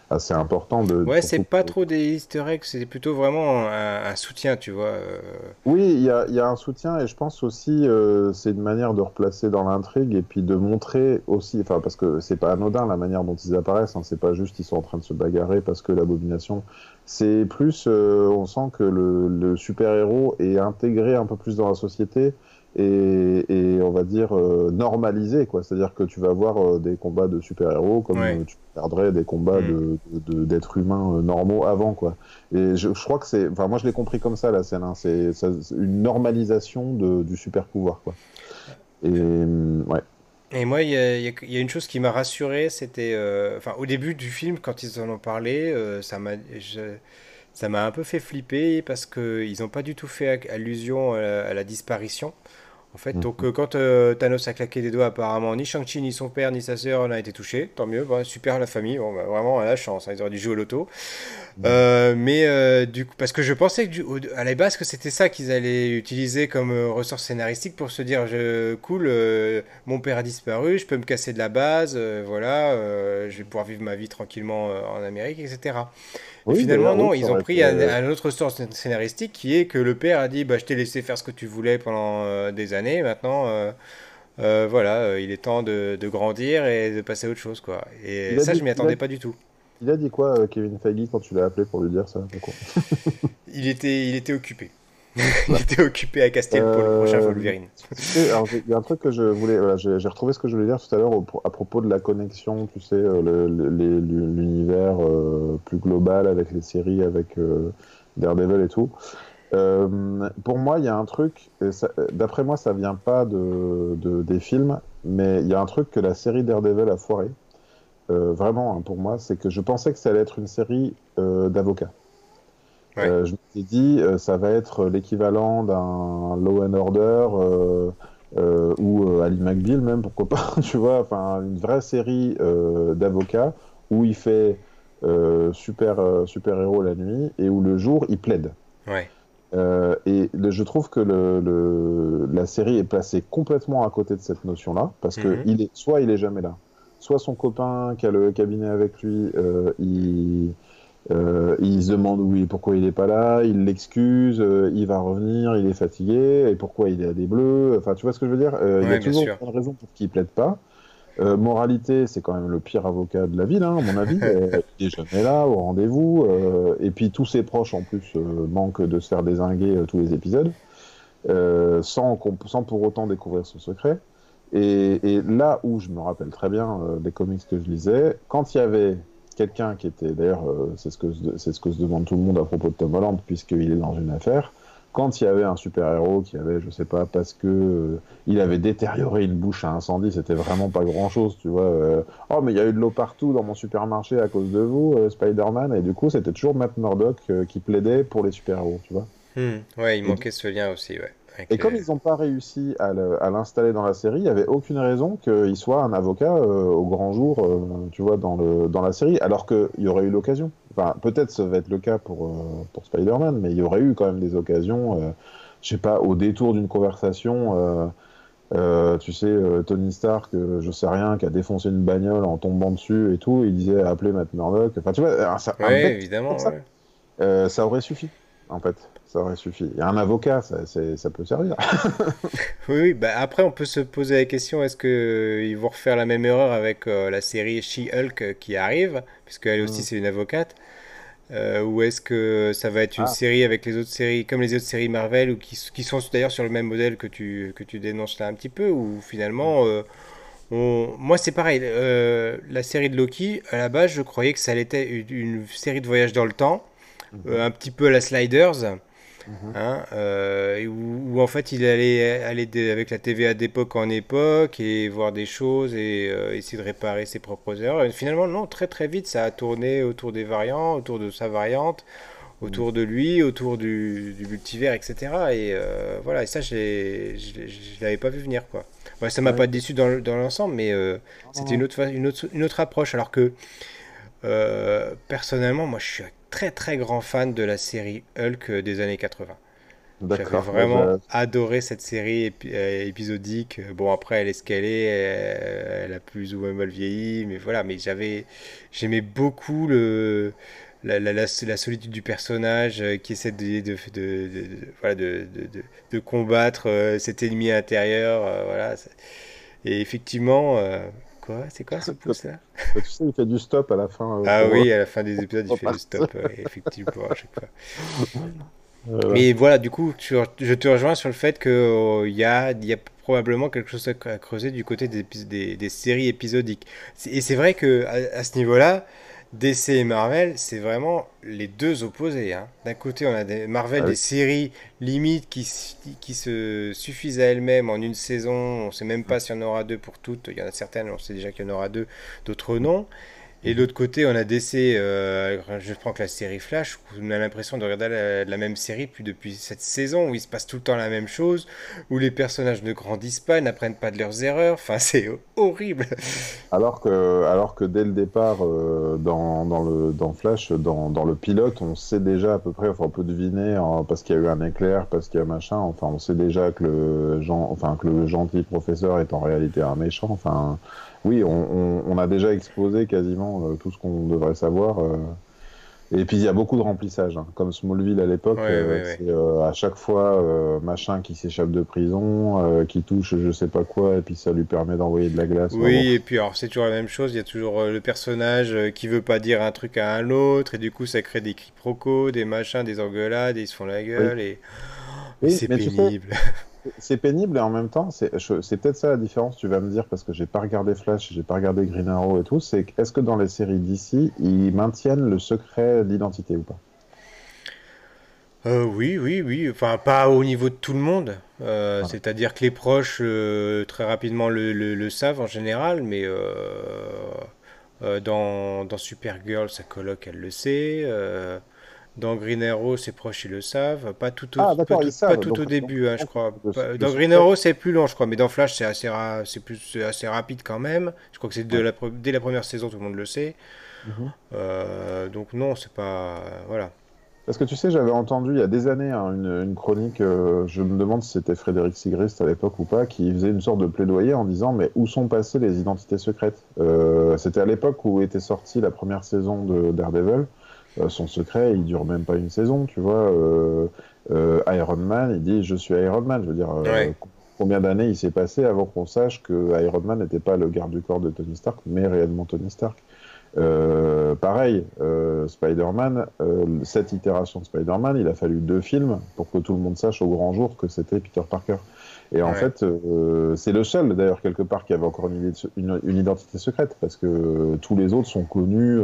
assez importants. De, Ouais, c'est pas trop des easter eggs, c'est plutôt vraiment un, un soutien, tu vois. euh. Oui, il y a, il y a un soutien et je pense aussi euh, c'est une manière de replacer dans l'intrigue et puis de montrer aussi, enfin parce que c'est pas anodin la manière dont ils apparaissent, hein, c'est pas juste ils sont en train de se bagarrer parce que l'abomination, c'est plus euh, on sent que le, le super-héros est intégré un peu plus dans la société et, et on va dire euh, normalisé quoi, c'est-à-dire que tu vas voir euh, des combats de super-héros comme Ouais. euh, tu perdrais des combats Mm. de d'êtres humains euh, normaux avant quoi. Et je, je crois que c'est, enfin moi je l'ai compris comme ça la scène, hein. c'est c'est une normalisation de, du super pouvoir quoi. Et euh, ouais, Et moi, il y a, y y une chose qui m'a rassuré, c'était, euh, enfin, au début du film, quand ils en ont parlé, euh, ça m'a, je- ça m'a un peu fait flipper parce que ils n'ont pas du tout fait allusion à la, à la disparition. En fait, donc Mhm. euh, quand euh, Thanos a claqué des doigts, apparemment, ni Shang-Chi, ni son père, ni sa sœur n'a été touché. Tant mieux, bah, super la famille. Bon, bah, vraiment, à la chance, hein, ils auraient dû jouer au loto. Euh, mais euh, du coup, parce que je pensais que du- au- à la base que c'était ça qu'ils allaient utiliser comme ressort scénaristique pour se dire je, cool, mon père a disparu, je peux me casser de la base, voilà, je vais pouvoir vivre ma vie tranquillement en Amérique, etc. Et oui, finalement, non, ils ont pris un, euh, un autre sort scén- scénaristique qui est que le père a dit bah, je t'ai laissé faire ce que tu voulais pendant euh, des années, maintenant. euh, voilà, il est temps de, de grandir et de passer à autre chose, quoi. Et il ça, dit, je m'y il a, attendais pas du tout. il a dit quoi Kevin Feige quand tu l'as appelé pour lui dire ça [laughs] Il était, il était occupé. [laughs] Il était occupé à caster pour le prochain Euh, Wolverine. il y a un truc que je voulais, voilà, j'ai retrouvé ce que je voulais dire tout à l'heure à propos de la connexion, tu sais, euh, l'univers euh, plus global avec les séries, avec Daredevil et tout. Euh, pour moi, il y a un truc, d'après moi, ça vient pas de, de- des films, mais il y a un truc que la série Daredevil a foiré. Euh, vraiment, hein, pour moi, c'est que je pensais que ça allait être une série euh, d'avocats. Ouais. Euh, je me suis dit, euh, ça va être l'équivalent d'un Law and Order euh, ou Ali McBeal même, pourquoi pas, [laughs] tu vois, enfin une vraie série d'avocats où il fait super, super héros la nuit et où le jour il plaide. Ouais. Et je trouve que le, la série est placée complètement à côté de cette notion-là, parce que mhm. il est, soit il est jamais là, soit son copain qui a le cabinet avec lui, il, euh, il se demande oui, pourquoi il n'est pas là, il l'excuse, il va revenir, il est fatigué, et pourquoi il est à des bleus. Enfin, tu vois ce que je veux dire Il y a toujours une raison pour qu'il ne plaide pas. Euh, moralité, c'est quand même le pire avocat de la ville, hein, à mon avis. Euh, [laughs] il est jamais là, au rendez-vous. Euh, et puis tous ses proches, en plus, manquent de se faire désinguer tous les épisodes, sans, sans, pour autant découvrir son secret. Et, et, là où je me rappelle très bien des comics que je lisais, quand il y avait quelqu'un qui était, d'ailleurs, c'est ce, que, ce que se demande tout le monde à propos de Tom Holland, puisqu'il est dans une affaire, quand il y avait un super-héros qui avait, je sais pas, parce que euh, il avait détérioré une bouche à incendie, c'était vraiment pas grand-chose, tu vois. Euh. oh, mais il y a eu de l'eau partout dans mon supermarché à cause de vous, euh, Spider-Man, et du coup, c'était toujours Matt Murdock qui plaidait pour les super-héros, tu vois. Hmm. Ouais, il manquait ce lien aussi, ouais. Et comme ils n'ont pas réussi à l'installer dans la série, il n'y avait aucune raison qu'il soit un avocat au grand jour, tu vois, dans, le, dans la série, alors qu'il y aurait eu l'occasion. Enfin, peut-être ça va être le cas pour, euh, pour Spider-Man, mais il y aurait eu quand même des occasions, euh, je sais pas, au détour d'une conversation. Euh, tu sais, Tony Stark, je sais rien, qui a défoncé une bagnole en tombant dessus et tout, il disait appeler Matt Murdock. Enfin, tu vois, ça, évidemment, ça, aurait suffi, en fait. Ça aurait suffi. Il y a un avocat, ça, ça peut servir. [laughs] oui, bah après, on peut se poser la question est-ce qu'ils vont refaire la même erreur avec la série She-Hulk qui arrive, puisque elle aussi, mm. c'est une avocate euh, ou est-ce que ça va être une ah. série avec les autres séries, comme les autres séries Marvel, ou qui, qui sont d'ailleurs sur le même modèle que tu, que tu dénonces là un petit peu, ou finalement, euh, on... moi c'est pareil, euh, la série de Loki, à la base, je croyais que ça allait être une, série de voyages dans le temps, mhm. un petit peu à la Sliders. Hein, euh, où, en fait il allait aller avec la TVA d'époque en époque et voir des choses et euh, essayer de réparer ses propres erreurs. Et finalement, non, très très vite ça a tourné autour des variants, autour de sa variante, autour de lui, autour du, multivers, etc. Et euh, voilà, et ça je ne l'avais pas vu venir quoi. Ça m'a pas déçu dans, dans l'ensemble, mais c'était une autre, une, autre, une autre approche. Alors que personnellement, moi je suis très très grand fan de la série Hulk des années 80. J'avais vraiment adoré cette série euh, épisodique. Bon, après, elle est ce qu'elle est, elle, a plus ou moins mal vieilli, mais voilà. Mais j'avais, j'aimais beaucoup le, la, la, la, solitude du personnage euh, qui essaie de, de, de, voilà, de, de, combattre euh, cet ennemi intérieur. voilà. Et effectivement, c'est quoi ce pouce-là Tu sais, il fait du stop à la fin. Euh, ah oui, à la fin des épisodes, il fait du stop, effectivement, à chaque fois. [laughs] Mais voilà, du coup, je te rejoins sur le fait qu'il oh, y, a, y a probablement quelque chose à creuser du côté des, des, des séries épisodiques. Et c'est vrai que à ce niveau-là, DC et Marvel, c'est vraiment les deux opposés. Hein. D'un côté, on a des Marvel, ah des séries limites qui, qui se suffisent à elles-mêmes en une saison. On ne sait même pas s'il y en aura deux pour toutes. Il y en a certaines, on sait déjà qu'il y en aura deux, d'autres non. Et de l'autre côté, on a DC, euh, je prends que la série Flash, où on a l'impression de regarder la, même série puis depuis cette saison, où il se passe tout le temps la même chose, où les personnages ne grandissent pas, n'apprennent pas de leurs erreurs, enfin [laughs] c'est horrible. Alors que, alors que dès le départ, euh, dans, dans, le, dans Flash, dans, dans, le pilote, on sait déjà à peu près, on peut deviner, hein, parce qu'il y a eu un éclair, parce qu'il y a machin, enfin on sait déjà que le, enfin, que le gentil professeur est en réalité un méchant, enfin oui, on, a déjà exposé quasiment euh, tout ce qu'on devrait savoir. Euh. Et puis il y a beaucoup de remplissage, hein. comme Smallville à l'époque. Euh, à chaque fois, machin qui s'échappe de prison, qui touche je sais pas quoi, et puis ça lui permet d'envoyer de la glace. Oui, et puis alors c'est toujours la même chose. Il y a toujours le personnage qui veut pas dire un truc à un autre, et du coup ça crée des quiproquos, des machins, des engueulades, et ils se font la gueule, et c'est pénible. [laughs] C'est pénible et en même temps, c'est peut-être ça la différence, tu vas me dire, parce que j'ai pas regardé Flash, j'ai pas regardé Green Arrow et tout, c'est est-ce que dans les séries d'ici, ils maintiennent le secret d'identité ou pas? Euh, oui, oui, oui. Enfin, pas au niveau de tout le monde. Euh, c'est-à-dire que les proches, euh, très rapidement, le, savent en général, mais dans, dans Supergirl, sa coloc, elle le sait. Dans Green Arrow, ses proches ils le savent. Pas tout au, ah, pas, tout, au début, hein, je crois. Dans Green Arrow, c'est plus long, je crois. Mais dans Flash, c'est assez, c'est plus, assez rapide quand même. Je crois que c'est dès la première saison, tout le monde le sait. Mhm. Euh, donc non, c'est pas... Voilà. Parce que tu sais, j'avais entendu il y a des années hein, une, chronique, euh, je me demande si c'était Frédéric Sigrist à l'époque ou pas, qui faisait une sorte de plaidoyer en disant mais où sont passées les identités secrètes? Euh, C'était à l'époque où était sortie la première saison de Daredevil. Euh, son secret, il dure même pas une saison, tu vois. Iron Man, il dit je suis Iron Man. Je veux dire, combien d'années il s'est passé avant qu'on sache que Iron Man n'était pas le garde du corps de Tony Stark, mais réellement Tony Stark euh, pareil, euh, Spider-Man, euh, cette itération de Spider-Man, il a fallu deux films pour que tout le monde sache au grand jour que c'était Peter Parker. Et en fait, c'est le seul d'ailleurs quelque part qui avait encore une, une, identité secrète parce que tous les autres sont connus,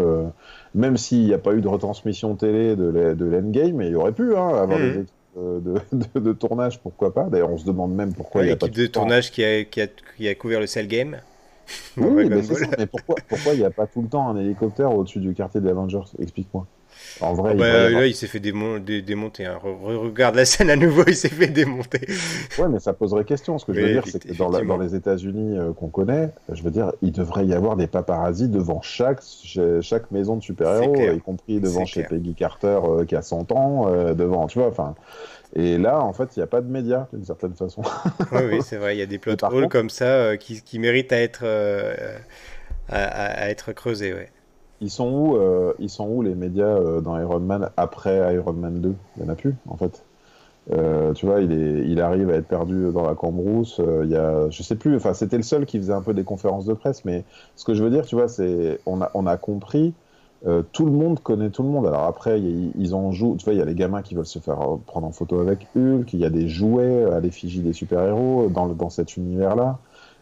même s'il n'y a pas eu de retransmission télé de l'Endgame, mais il y aurait pu hein, avoir des mhm. équipes [laughs] de, de, tournage, pourquoi pas. D'ailleurs, on se demande même pourquoi il y a pas de, de tournage qui a, qui, a, qui a couvert le Cell Game. Oui, mais, mais pourquoi il n'y a pas tout le temps un hélicoptère au-dessus du quartier des Avengers? Explique-moi. En vrai, ah bah, là, il s'est fait démonter. Hein. regarde la scène à nouveau, [laughs] il s'est fait démonter. Ouais, mais ça poserait question. Ce que je veux dire, c'est que dans, les États-Unis euh, qu'on connaît, je veux dire, il devrait y avoir des paparazzis devant chaque, chaque maison de super-héros, y compris devant chez Peggy Carter euh, qui a 100 ans, euh, devant, tu vois, enfin. Et là, en fait, il n'y a pas de médias, d'une certaine façon. [laughs] oui, oui c'est vrai, il y a des plot holes comme ça qui, qui, méritent à être, à, à, être creusés, ouais. Ils sont où, euh, ils sont où les médias euh, dans Iron Man après Iron Man 2 Il n'y en a plus, en fait. Euh, tu vois, il, est, il arrive à être perdu dans la cambrousse. il y a, je sais plus, enfin, c'était le seul qui faisait un peu des conférences de presse, mais ce que je veux dire, tu vois, c'est, on a, on a compris, tout le monde connaît tout le monde. Alors après, ils en jouent, tu vois, il y a les gamins qui veulent se faire prendre en photo avec Hulk, il y a des jouets à l'effigie des super-héros dans, dans cet univers-là.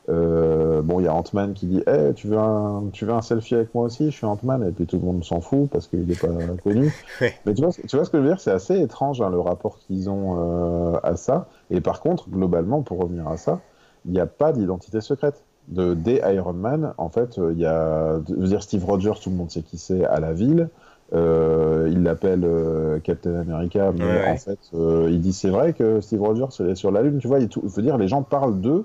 Euh, bon, il y a Ant-Man qui dit hey, tu, veux un, tu veux un selfie avec moi aussi? Je suis Ant-Man. Et puis tout le monde s'en fout parce qu'il n'est pas [laughs] connu. Mais tu vois, tu vois ce que je veux dire? C'est assez étrange hein, le rapport qu'ils ont euh, à ça. Et par contre, globalement, pour revenir à ça, il n'y a pas d'identité secrète. De, des Iron Man, en fait, il y a. Je veux dire, Steve Rogers, tout le monde sait qui c'est à la ville. Euh, il l'appelle Captain America, mais en fait, il dit c'est vrai que Steve Rogers est sur la Lune. Tu vois, il, veut dire, les gens parlent d'eux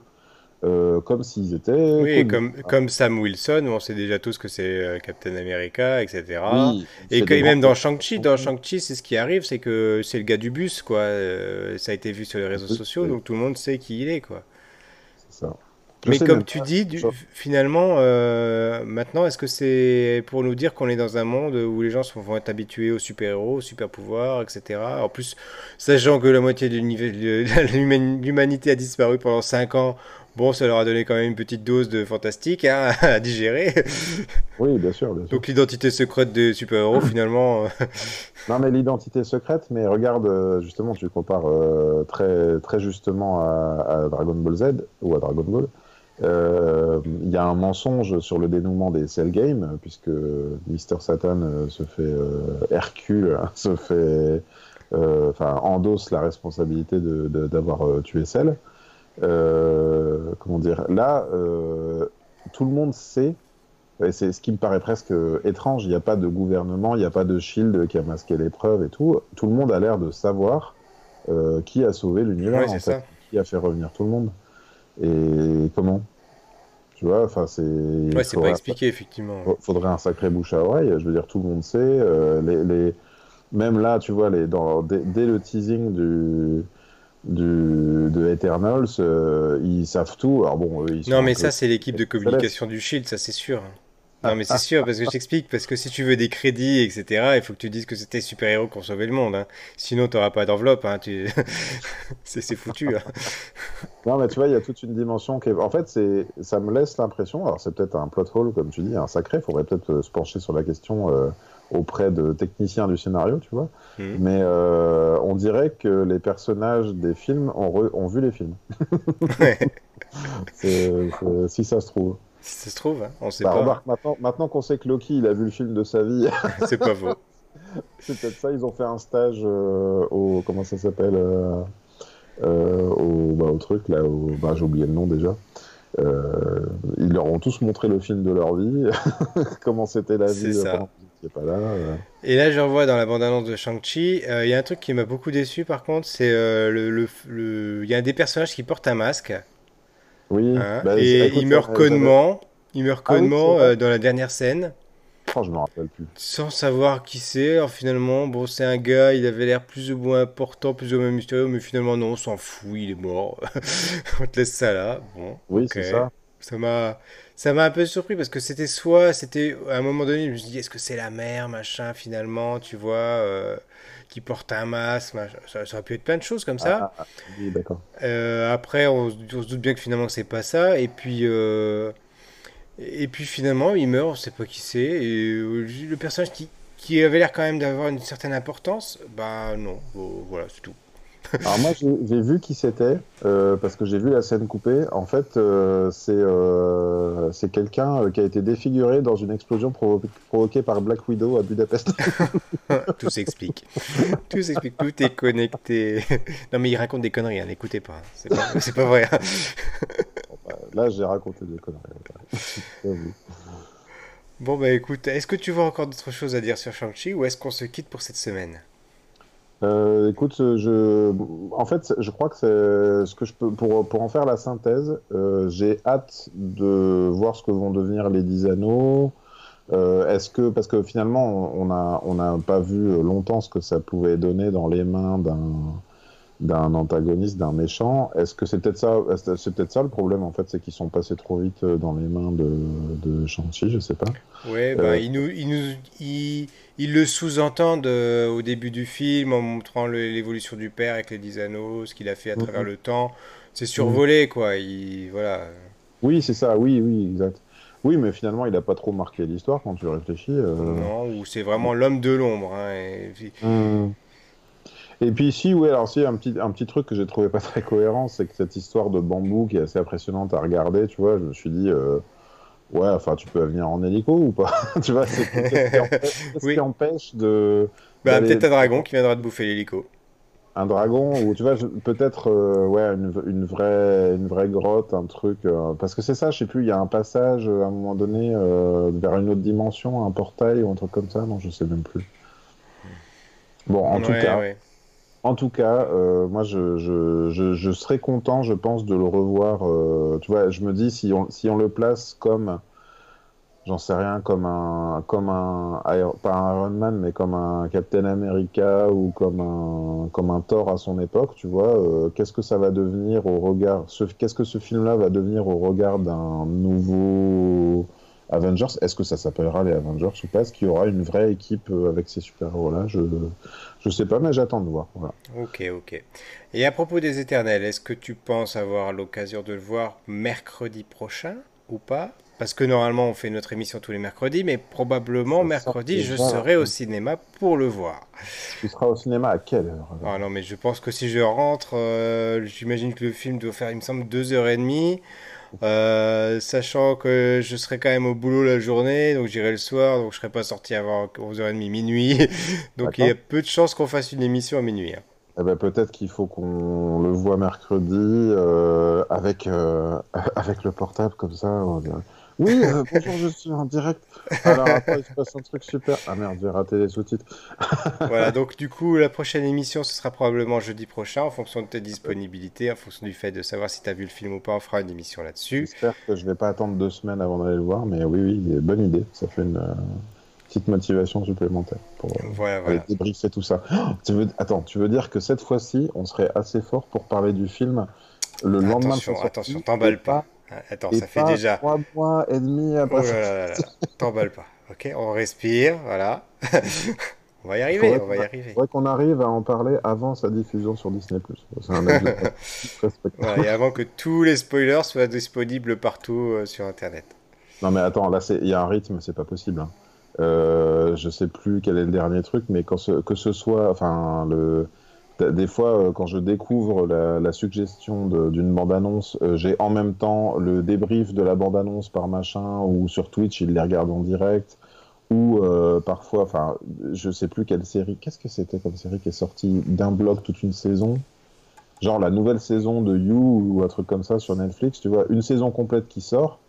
euh, comme s'ils étaient. Oui, comme, comme Sam Wilson, où on sait déjà tous que c'est euh, Captain America, etc. et que, même dans Shang-Chi, dans Shang-Chi, c'est ce qui arrive, c'est que c'est le gars du bus, quoi. Euh, ça a été vu sur les réseaux sociaux, donc tout le monde sait qui il est, quoi. C'est ça. Mais comme tu dis, finalement, maintenant, est-ce que c'est pour nous dire qu'on est dans un monde où les gens vont être habitués aux super-héros, aux super-pouvoirs, etc. En plus, sachant que la moitié de [laughs] l'humanité a disparu pendant 5 ans, Bon, ça leur a donné quand même une petite dose de fantastique hein, [laughs] à digérer. Oui, bien sûr. Donc l'identité secrète des super-héros, [laughs] finalement. Euh, non, mais l'identité secrète, mais regarde, euh, justement, tu compares euh, très, très justement à, Dragon Ball Z ou à Dragon Ball. Il y a un mensonge sur le dénouement des Cell Games, puisque Mister Satan se fait Hercule, hein, [laughs] se fait, enfin, endosse la responsabilité d'avoir de, tué Cell. Euh, comment dire? Là, euh, tout le monde sait et c'est ce qui me paraît presque étrange. Il n'y a pas de gouvernement, il n'y a pas de shield qui a masqué l'épreuve et tout. Tout le monde a l'air de savoir euh, qui a sauvé l'univers, en fait, qui a fait revenir tout le monde. Et comment? Tu vois, enfin, c'est. Ouais, c'est pas expliqué, effectivement. Faudrait un sacré bouche à oreille. Je veux dire, tout le monde sait. les, les... Même là, tu vois, les, dans, dès le teasing du de, de Eternals, euh, ils savent tout. Alors bon, ils non, mais ça, c'est l'équipe de communication du Shield, ça c'est sûr. Non, mais c'est sûr, parce que je t'explique, parce que si tu veux des crédits, etc., il faut que tu dises que c'était super-héros qui ont sauvé le monde. Hein. Sinon, tu n'auras pas d'enveloppe. Hein. Tu... [laughs] c'est foutu. Hein. Non, mais tu vois, il y a toute une dimension qui En fait, ça me laisse l'impression, alors c'est peut-être un plot hole, comme tu dis, un sacré, il faudrait peut-être euh, se pencher sur la question euh, auprès de techniciens du scénario, tu vois. Mhm. Mais euh, on dirait que les personnages des films ont, ont vu les films. [laughs] si ça se trouve. Si ça se trouve, hein, on sait bah, pas. maintenant, maintenant qu'on sait que Loki, il a vu le film de sa vie. [laughs] C'est pas faux. [laughs] C'est peut-être ça, ils ont fait un stage euh, au. Comment ça s'appelle euh, au, bah, au, truc, là, au, bah, j'ai oublié le nom déjà. ils leur ont tous montré le film de leur vie, comment c'était la vie pendant pas là. Euh. Et là, je revois dans la bande-annonce de Shang-Chi, euh, il y a un truc qui m'a beaucoup déçu par contre, c'est euh, le, il y a un des personnages qui porte un masque. Oui. Hein, bah, et il meurt connement, il meurt connement dans la dernière scène. Oh, je me rappelle plus. Sans savoir qui c'est, alors finalement, bon, c'est un gars, il avait l'air plus ou moins important, plus ou moins mystérieux, mais finalement, non, on s'en fout, il est mort. [laughs] on te laisse ça là. Bon, Oui, c'est ça. Ça m'a, ça m'a un peu surpris parce que c'était soit, c'était à un moment donné, je me suis dit, est-ce que c'est la mère, machin, finalement, tu vois, euh, qui porte un masque, machin. Ça, ça aurait pu être plein de choses comme Ah, ça. ah, ah, oui, d'accord. Euh, après, on, se on se doute bien que finalement c'est pas ça. Et puis, euh, et puis finalement, il meurt, on sait pas qui c'est. Et le personnage qui, qui avait l'air quand même d'avoir une certaine importance, bah non, Bon, voilà, c'est tout. Alors moi, j'ai vu qui c'était, euh, parce que j'ai vu la scène coupée. En fait, euh, c'est euh, c'est quelqu'un qui a été défiguré dans une explosion provo- provoquée par Black Widow à Budapest. [laughs] Tout s'explique. Tout s'explique, tout est connecté. Non mais il raconte des conneries, hein, n'écoutez pas. C'est pas, c'est pas vrai. hein. Là, j'ai raconté des conneries. Bon bah écoute, est-ce que tu vois encore d'autres choses à dire sur Shang-Chi ou est-ce qu'on se quitte pour cette semaine? Euh, écoute, je, en fait, je crois que c'est ce que je peux pour pour en faire la synthèse. euh, j'ai hâte de voir ce que vont devenir les 10 anneaux. Euh, est-ce que parce que finalement, on a on n'a pas vu longtemps ce que ça pouvait donner dans les mains d'un d'un antagoniste, d'un méchant. Est-ce que c'est peut-être ça, c'est peut-être ça le problème en fait, c'est qu'ils sont passés trop vite dans les mains de de Shang-Chi, je sais pas. Ouais, bah, Euh, il nous, il nous, il, il le sous-entendent euh, au début du film en montrant l'évolution du père avec les 10 anneaux, ce qu'il a fait à travers Mhm. le temps. C'est survolé, quoi. Il, voilà. Oui, c'est ça. Oui, oui, exact. Oui, mais finalement, il a pas trop marqué l'histoire quand tu réfléchis. euh. Non, ou c'est vraiment l'homme de l'ombre. hein, et. Et puis ici, oui, alors si un petit, un petit truc que j'ai trouvé pas très cohérent, c'est que cette histoire de bambou qui est assez impressionnante à regarder, tu vois, je me suis dit, euh, ouais, enfin, tu peux venir en hélico ou pas? [laughs] Tu vois, c'est qu'est-ce qui empêche, qu'est-ce Oui. qui empêche de Bah, peut-être un dragon qui viendra de bouffer l'hélico. un dragon ou tu vois, peut-être euh, ouais, une, une vraie, une vraie grotte, un truc, euh, parce que c'est ça, je sais plus, il y a un passage euh, à un moment donné vers une autre dimension, un portail ou un truc comme ça, non, je sais même plus. Bon, en tout cas. ouais. En tout cas, euh, moi, je, serais content, je pense, de le revoir. euh, tu vois, je me dis, si on, si on le place comme, j'en sais rien, comme un, comme un, pas un Iron Man, mais comme un Captain America ou comme un, comme un Thor à son époque, tu vois, euh, qu'est-ce que ça va devenir au regard, ce, qu'est-ce que ce film-là va devenir au regard d'un nouveau Avengers? Est-ce que ça s'appellera les Avengers ou pas? Est-ce qu'il y aura une vraie équipe euh, avec ces super-héros-là? Je, je sais pas, mais j'attends de voir. Voilà. Ok, ok. Et à propos des Éternels, est-ce que tu penses avoir l'occasion de le voir mercredi prochain ou pas? Parce que normalement on fait notre émission tous les mercredis, mais probablement Ça mercredi je serai au cinéma pour le voir. Tu seras au cinéma à quelle heure Ah non, mais je pense que si je rentre, euh, j'imagine que le film doit faire, il me semble, deux heures et demie. Euh, sachant que je serai quand même au boulot la journée, donc j'irai le soir, donc je serai pas sorti avant 11h30 minuit. [laughs] Donc il y a peu de chances qu'on fasse une émission à minuit. hein. Eh ben, peut-être qu'il faut qu'on le voit mercredi euh, avec, euh, [laughs] avec le portable comme ça. on dirait, Oui, euh, bonjour, je suis en direct. Alors après, il se passe un truc super. Ah merde, j'ai raté les sous-titres. [laughs] Voilà, donc du coup, la prochaine émission, ce sera probablement jeudi prochain, en fonction de ta disponibilité, en fonction du fait de savoir si tu as vu le film ou pas, on fera une émission là-dessus. J'espère que je vais pas attendre deux semaines avant d'aller le voir, mais oui, oui, bonne idée. Ça fait une euh, petite motivation supplémentaire pour euh, Voilà, aller voilà. débriefer tout ça. Oh, tu veux... Attends, tu veux dire que cette fois-ci, on serait assez fort pour parler du film le lendemain de Attention, t'emballes pas. Attends, et ça fait déjà. trois mois et demi Oh après. là là là là, t'emballes pas. Ok, on respire, voilà. [laughs] On va y arriver, Faudrait on va y arriver. faudrait qu'on arrive à en parler avant sa diffusion sur Disney+. C'est un. [laughs] Voilà, et avant que tous les spoilers soient disponibles partout euh, sur Internet. Non mais attends, là il y a un rythme, c'est pas possible. hein. Euh, je sais plus quel est le dernier truc, mais quand ce- que ce soit, enfin le, des fois euh, quand je découvre la, suggestion d'une bande-annonce, euh, j'ai en même temps le débrief de la bande-annonce par machin ou sur Twitch, ils les regardent en direct. Ou euh, parfois, enfin, je sais plus quelle série. Qu'est-ce que c'était comme série qui est sortie d'un bloc toute une saison? Genre la nouvelle saison de You ou un truc comme ça sur Netflix, tu vois, une saison complète qui sort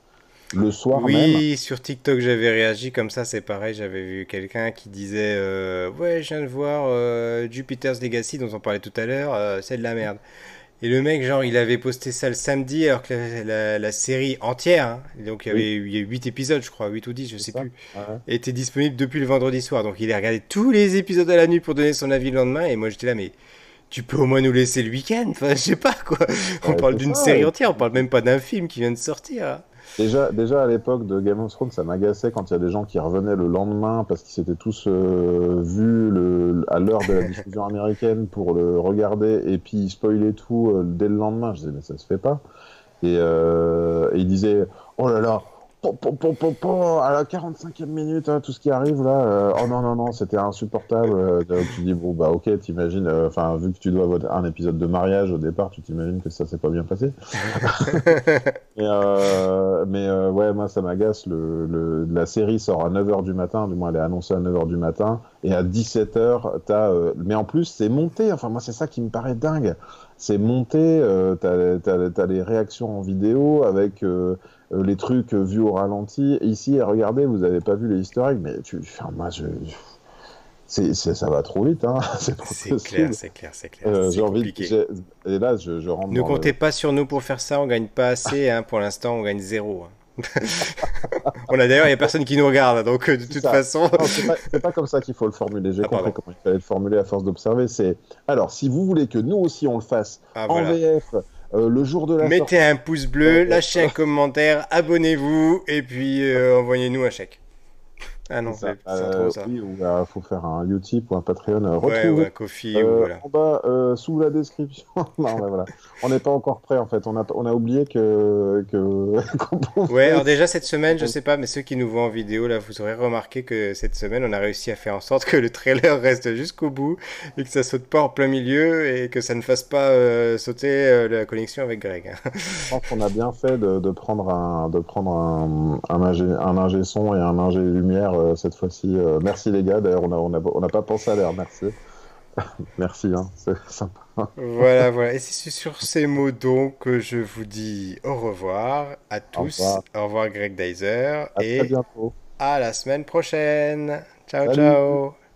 le soir même. Oui, sur TikTok j'avais réagi comme ça, c'est pareil, j'avais vu quelqu'un qui disait euh, Ouais, je viens de voir euh, Jupiter's Legacy dont on parlait tout à l'heure, euh, c'est de la merde. Et le mec, genre, il avait posté ça le samedi alors que la, la- la série entière, hein, donc il y Oui. avait il y a 8 épisodes, je crois, 8 ou 10, je sais ça. plus, Ouais. était disponible depuis le vendredi soir. Donc il a regardé tous les épisodes à la nuit pour donner son avis le lendemain. Et moi j'étais là, mais tu peux au moins nous laisser le week-end? Enfin, je sais pas quoi. On Ouais, parle d'une série entière, on parle même pas d'un film qui vient de sortir. Déjà, déjà à l'époque de Game of Thrones, ça m'agaçait quand il y a des gens qui revenaient le lendemain parce qu'ils s'étaient tous euh, vus le, à l'heure de la diffusion américaine pour le regarder et puis ils spoilaient tout euh, dès le lendemain. Je disais, mais ça se fait pas. Et, euh, et ils disaient, oh là là, à la 45e minute, hein, tout ce qui arrive là, euh, oh non, non, non, c'était insupportable. Euh, tu dis, bon, bah ok, t'imagines, euh, enfin, vu que tu dois avoir un épisode de mariage au départ, tu t'imagines que ça s'est pas bien passé. [laughs] Mais, mais ouais, moi ça m'agace. Le, le- la série sort à 9h du matin, du moins elle est annoncée à 9h du matin, et à 17h, t'as. mais en plus, c'est monté. Enfin, moi, c'est ça qui me paraît dingue. C'est monté, t'as, t'as les réactions en vidéo avec les trucs euh, vus au ralenti. Ici, regardez, vous avez pas vu les eggs, mais tu. Enfin, moi, je. C'est, c'est- ça va trop vite, hein. [laughs] C'est C'est clair, c'est clair, c'est clair. Euh, c'est j'ai envie de- Et là, je, je rentre Ne le- comptez pas sur nous pour faire ça, on gagne pas assez. hein. Pour l'instant, on gagne zéro. hein. [laughs] on a d'ailleurs, il y a personne qui nous regarde, donc euh, de toute ça. façon. Non, c'est pas, c'est pas comme ça qu'il faut le formuler. J'ai Ah, compris pardon. comment il fallait le formuler à force d'observer. C'est alors, si vous voulez que nous aussi on le fasse Ah, en voilà. VF euh, le jour de la sortie, Mettez un pouce bleu, lâchez un commentaire, abonnez-vous et puis euh, envoyez-nous un chèque. Ah non, c'est Euh, trop ça. oui, ou il faut faire un Utip ou un Patreon. euh, Ouais, retrouvez ou un coffee, ou euh, voilà. en bas euh, sous la description. [laughs] non, mais voilà. On n'est pas encore prêt en fait. On a, on a oublié que que [laughs] qu'on pouvait- Ouais, alors déjà cette semaine, je sais pas, mais ceux qui nous voient en vidéo, là, vous aurez remarqué que cette semaine, on a réussi à faire en sorte que le trailer [laughs] reste jusqu'au bout et que ça saute pas en plein milieu et que ça ne fasse pas euh, sauter euh, la connexion avec Greg. Je pense qu'on a bien fait de, de prendre un de prendre un, un, ingé, un ingé son et un ingé lumière euh, cette fois-ci. Euh, merci les gars. D'ailleurs, on a on a on n'a pas pensé à l'air. Merci. [laughs] merci. Hein, c'est sympa. Voilà, voilà. Et c'est sur ces mots donc que je vous dis au revoir à tous. revoir. Au revoir Greg Dyser À très et bientôt. à la semaine prochaine. Ciao, Salut. ciao.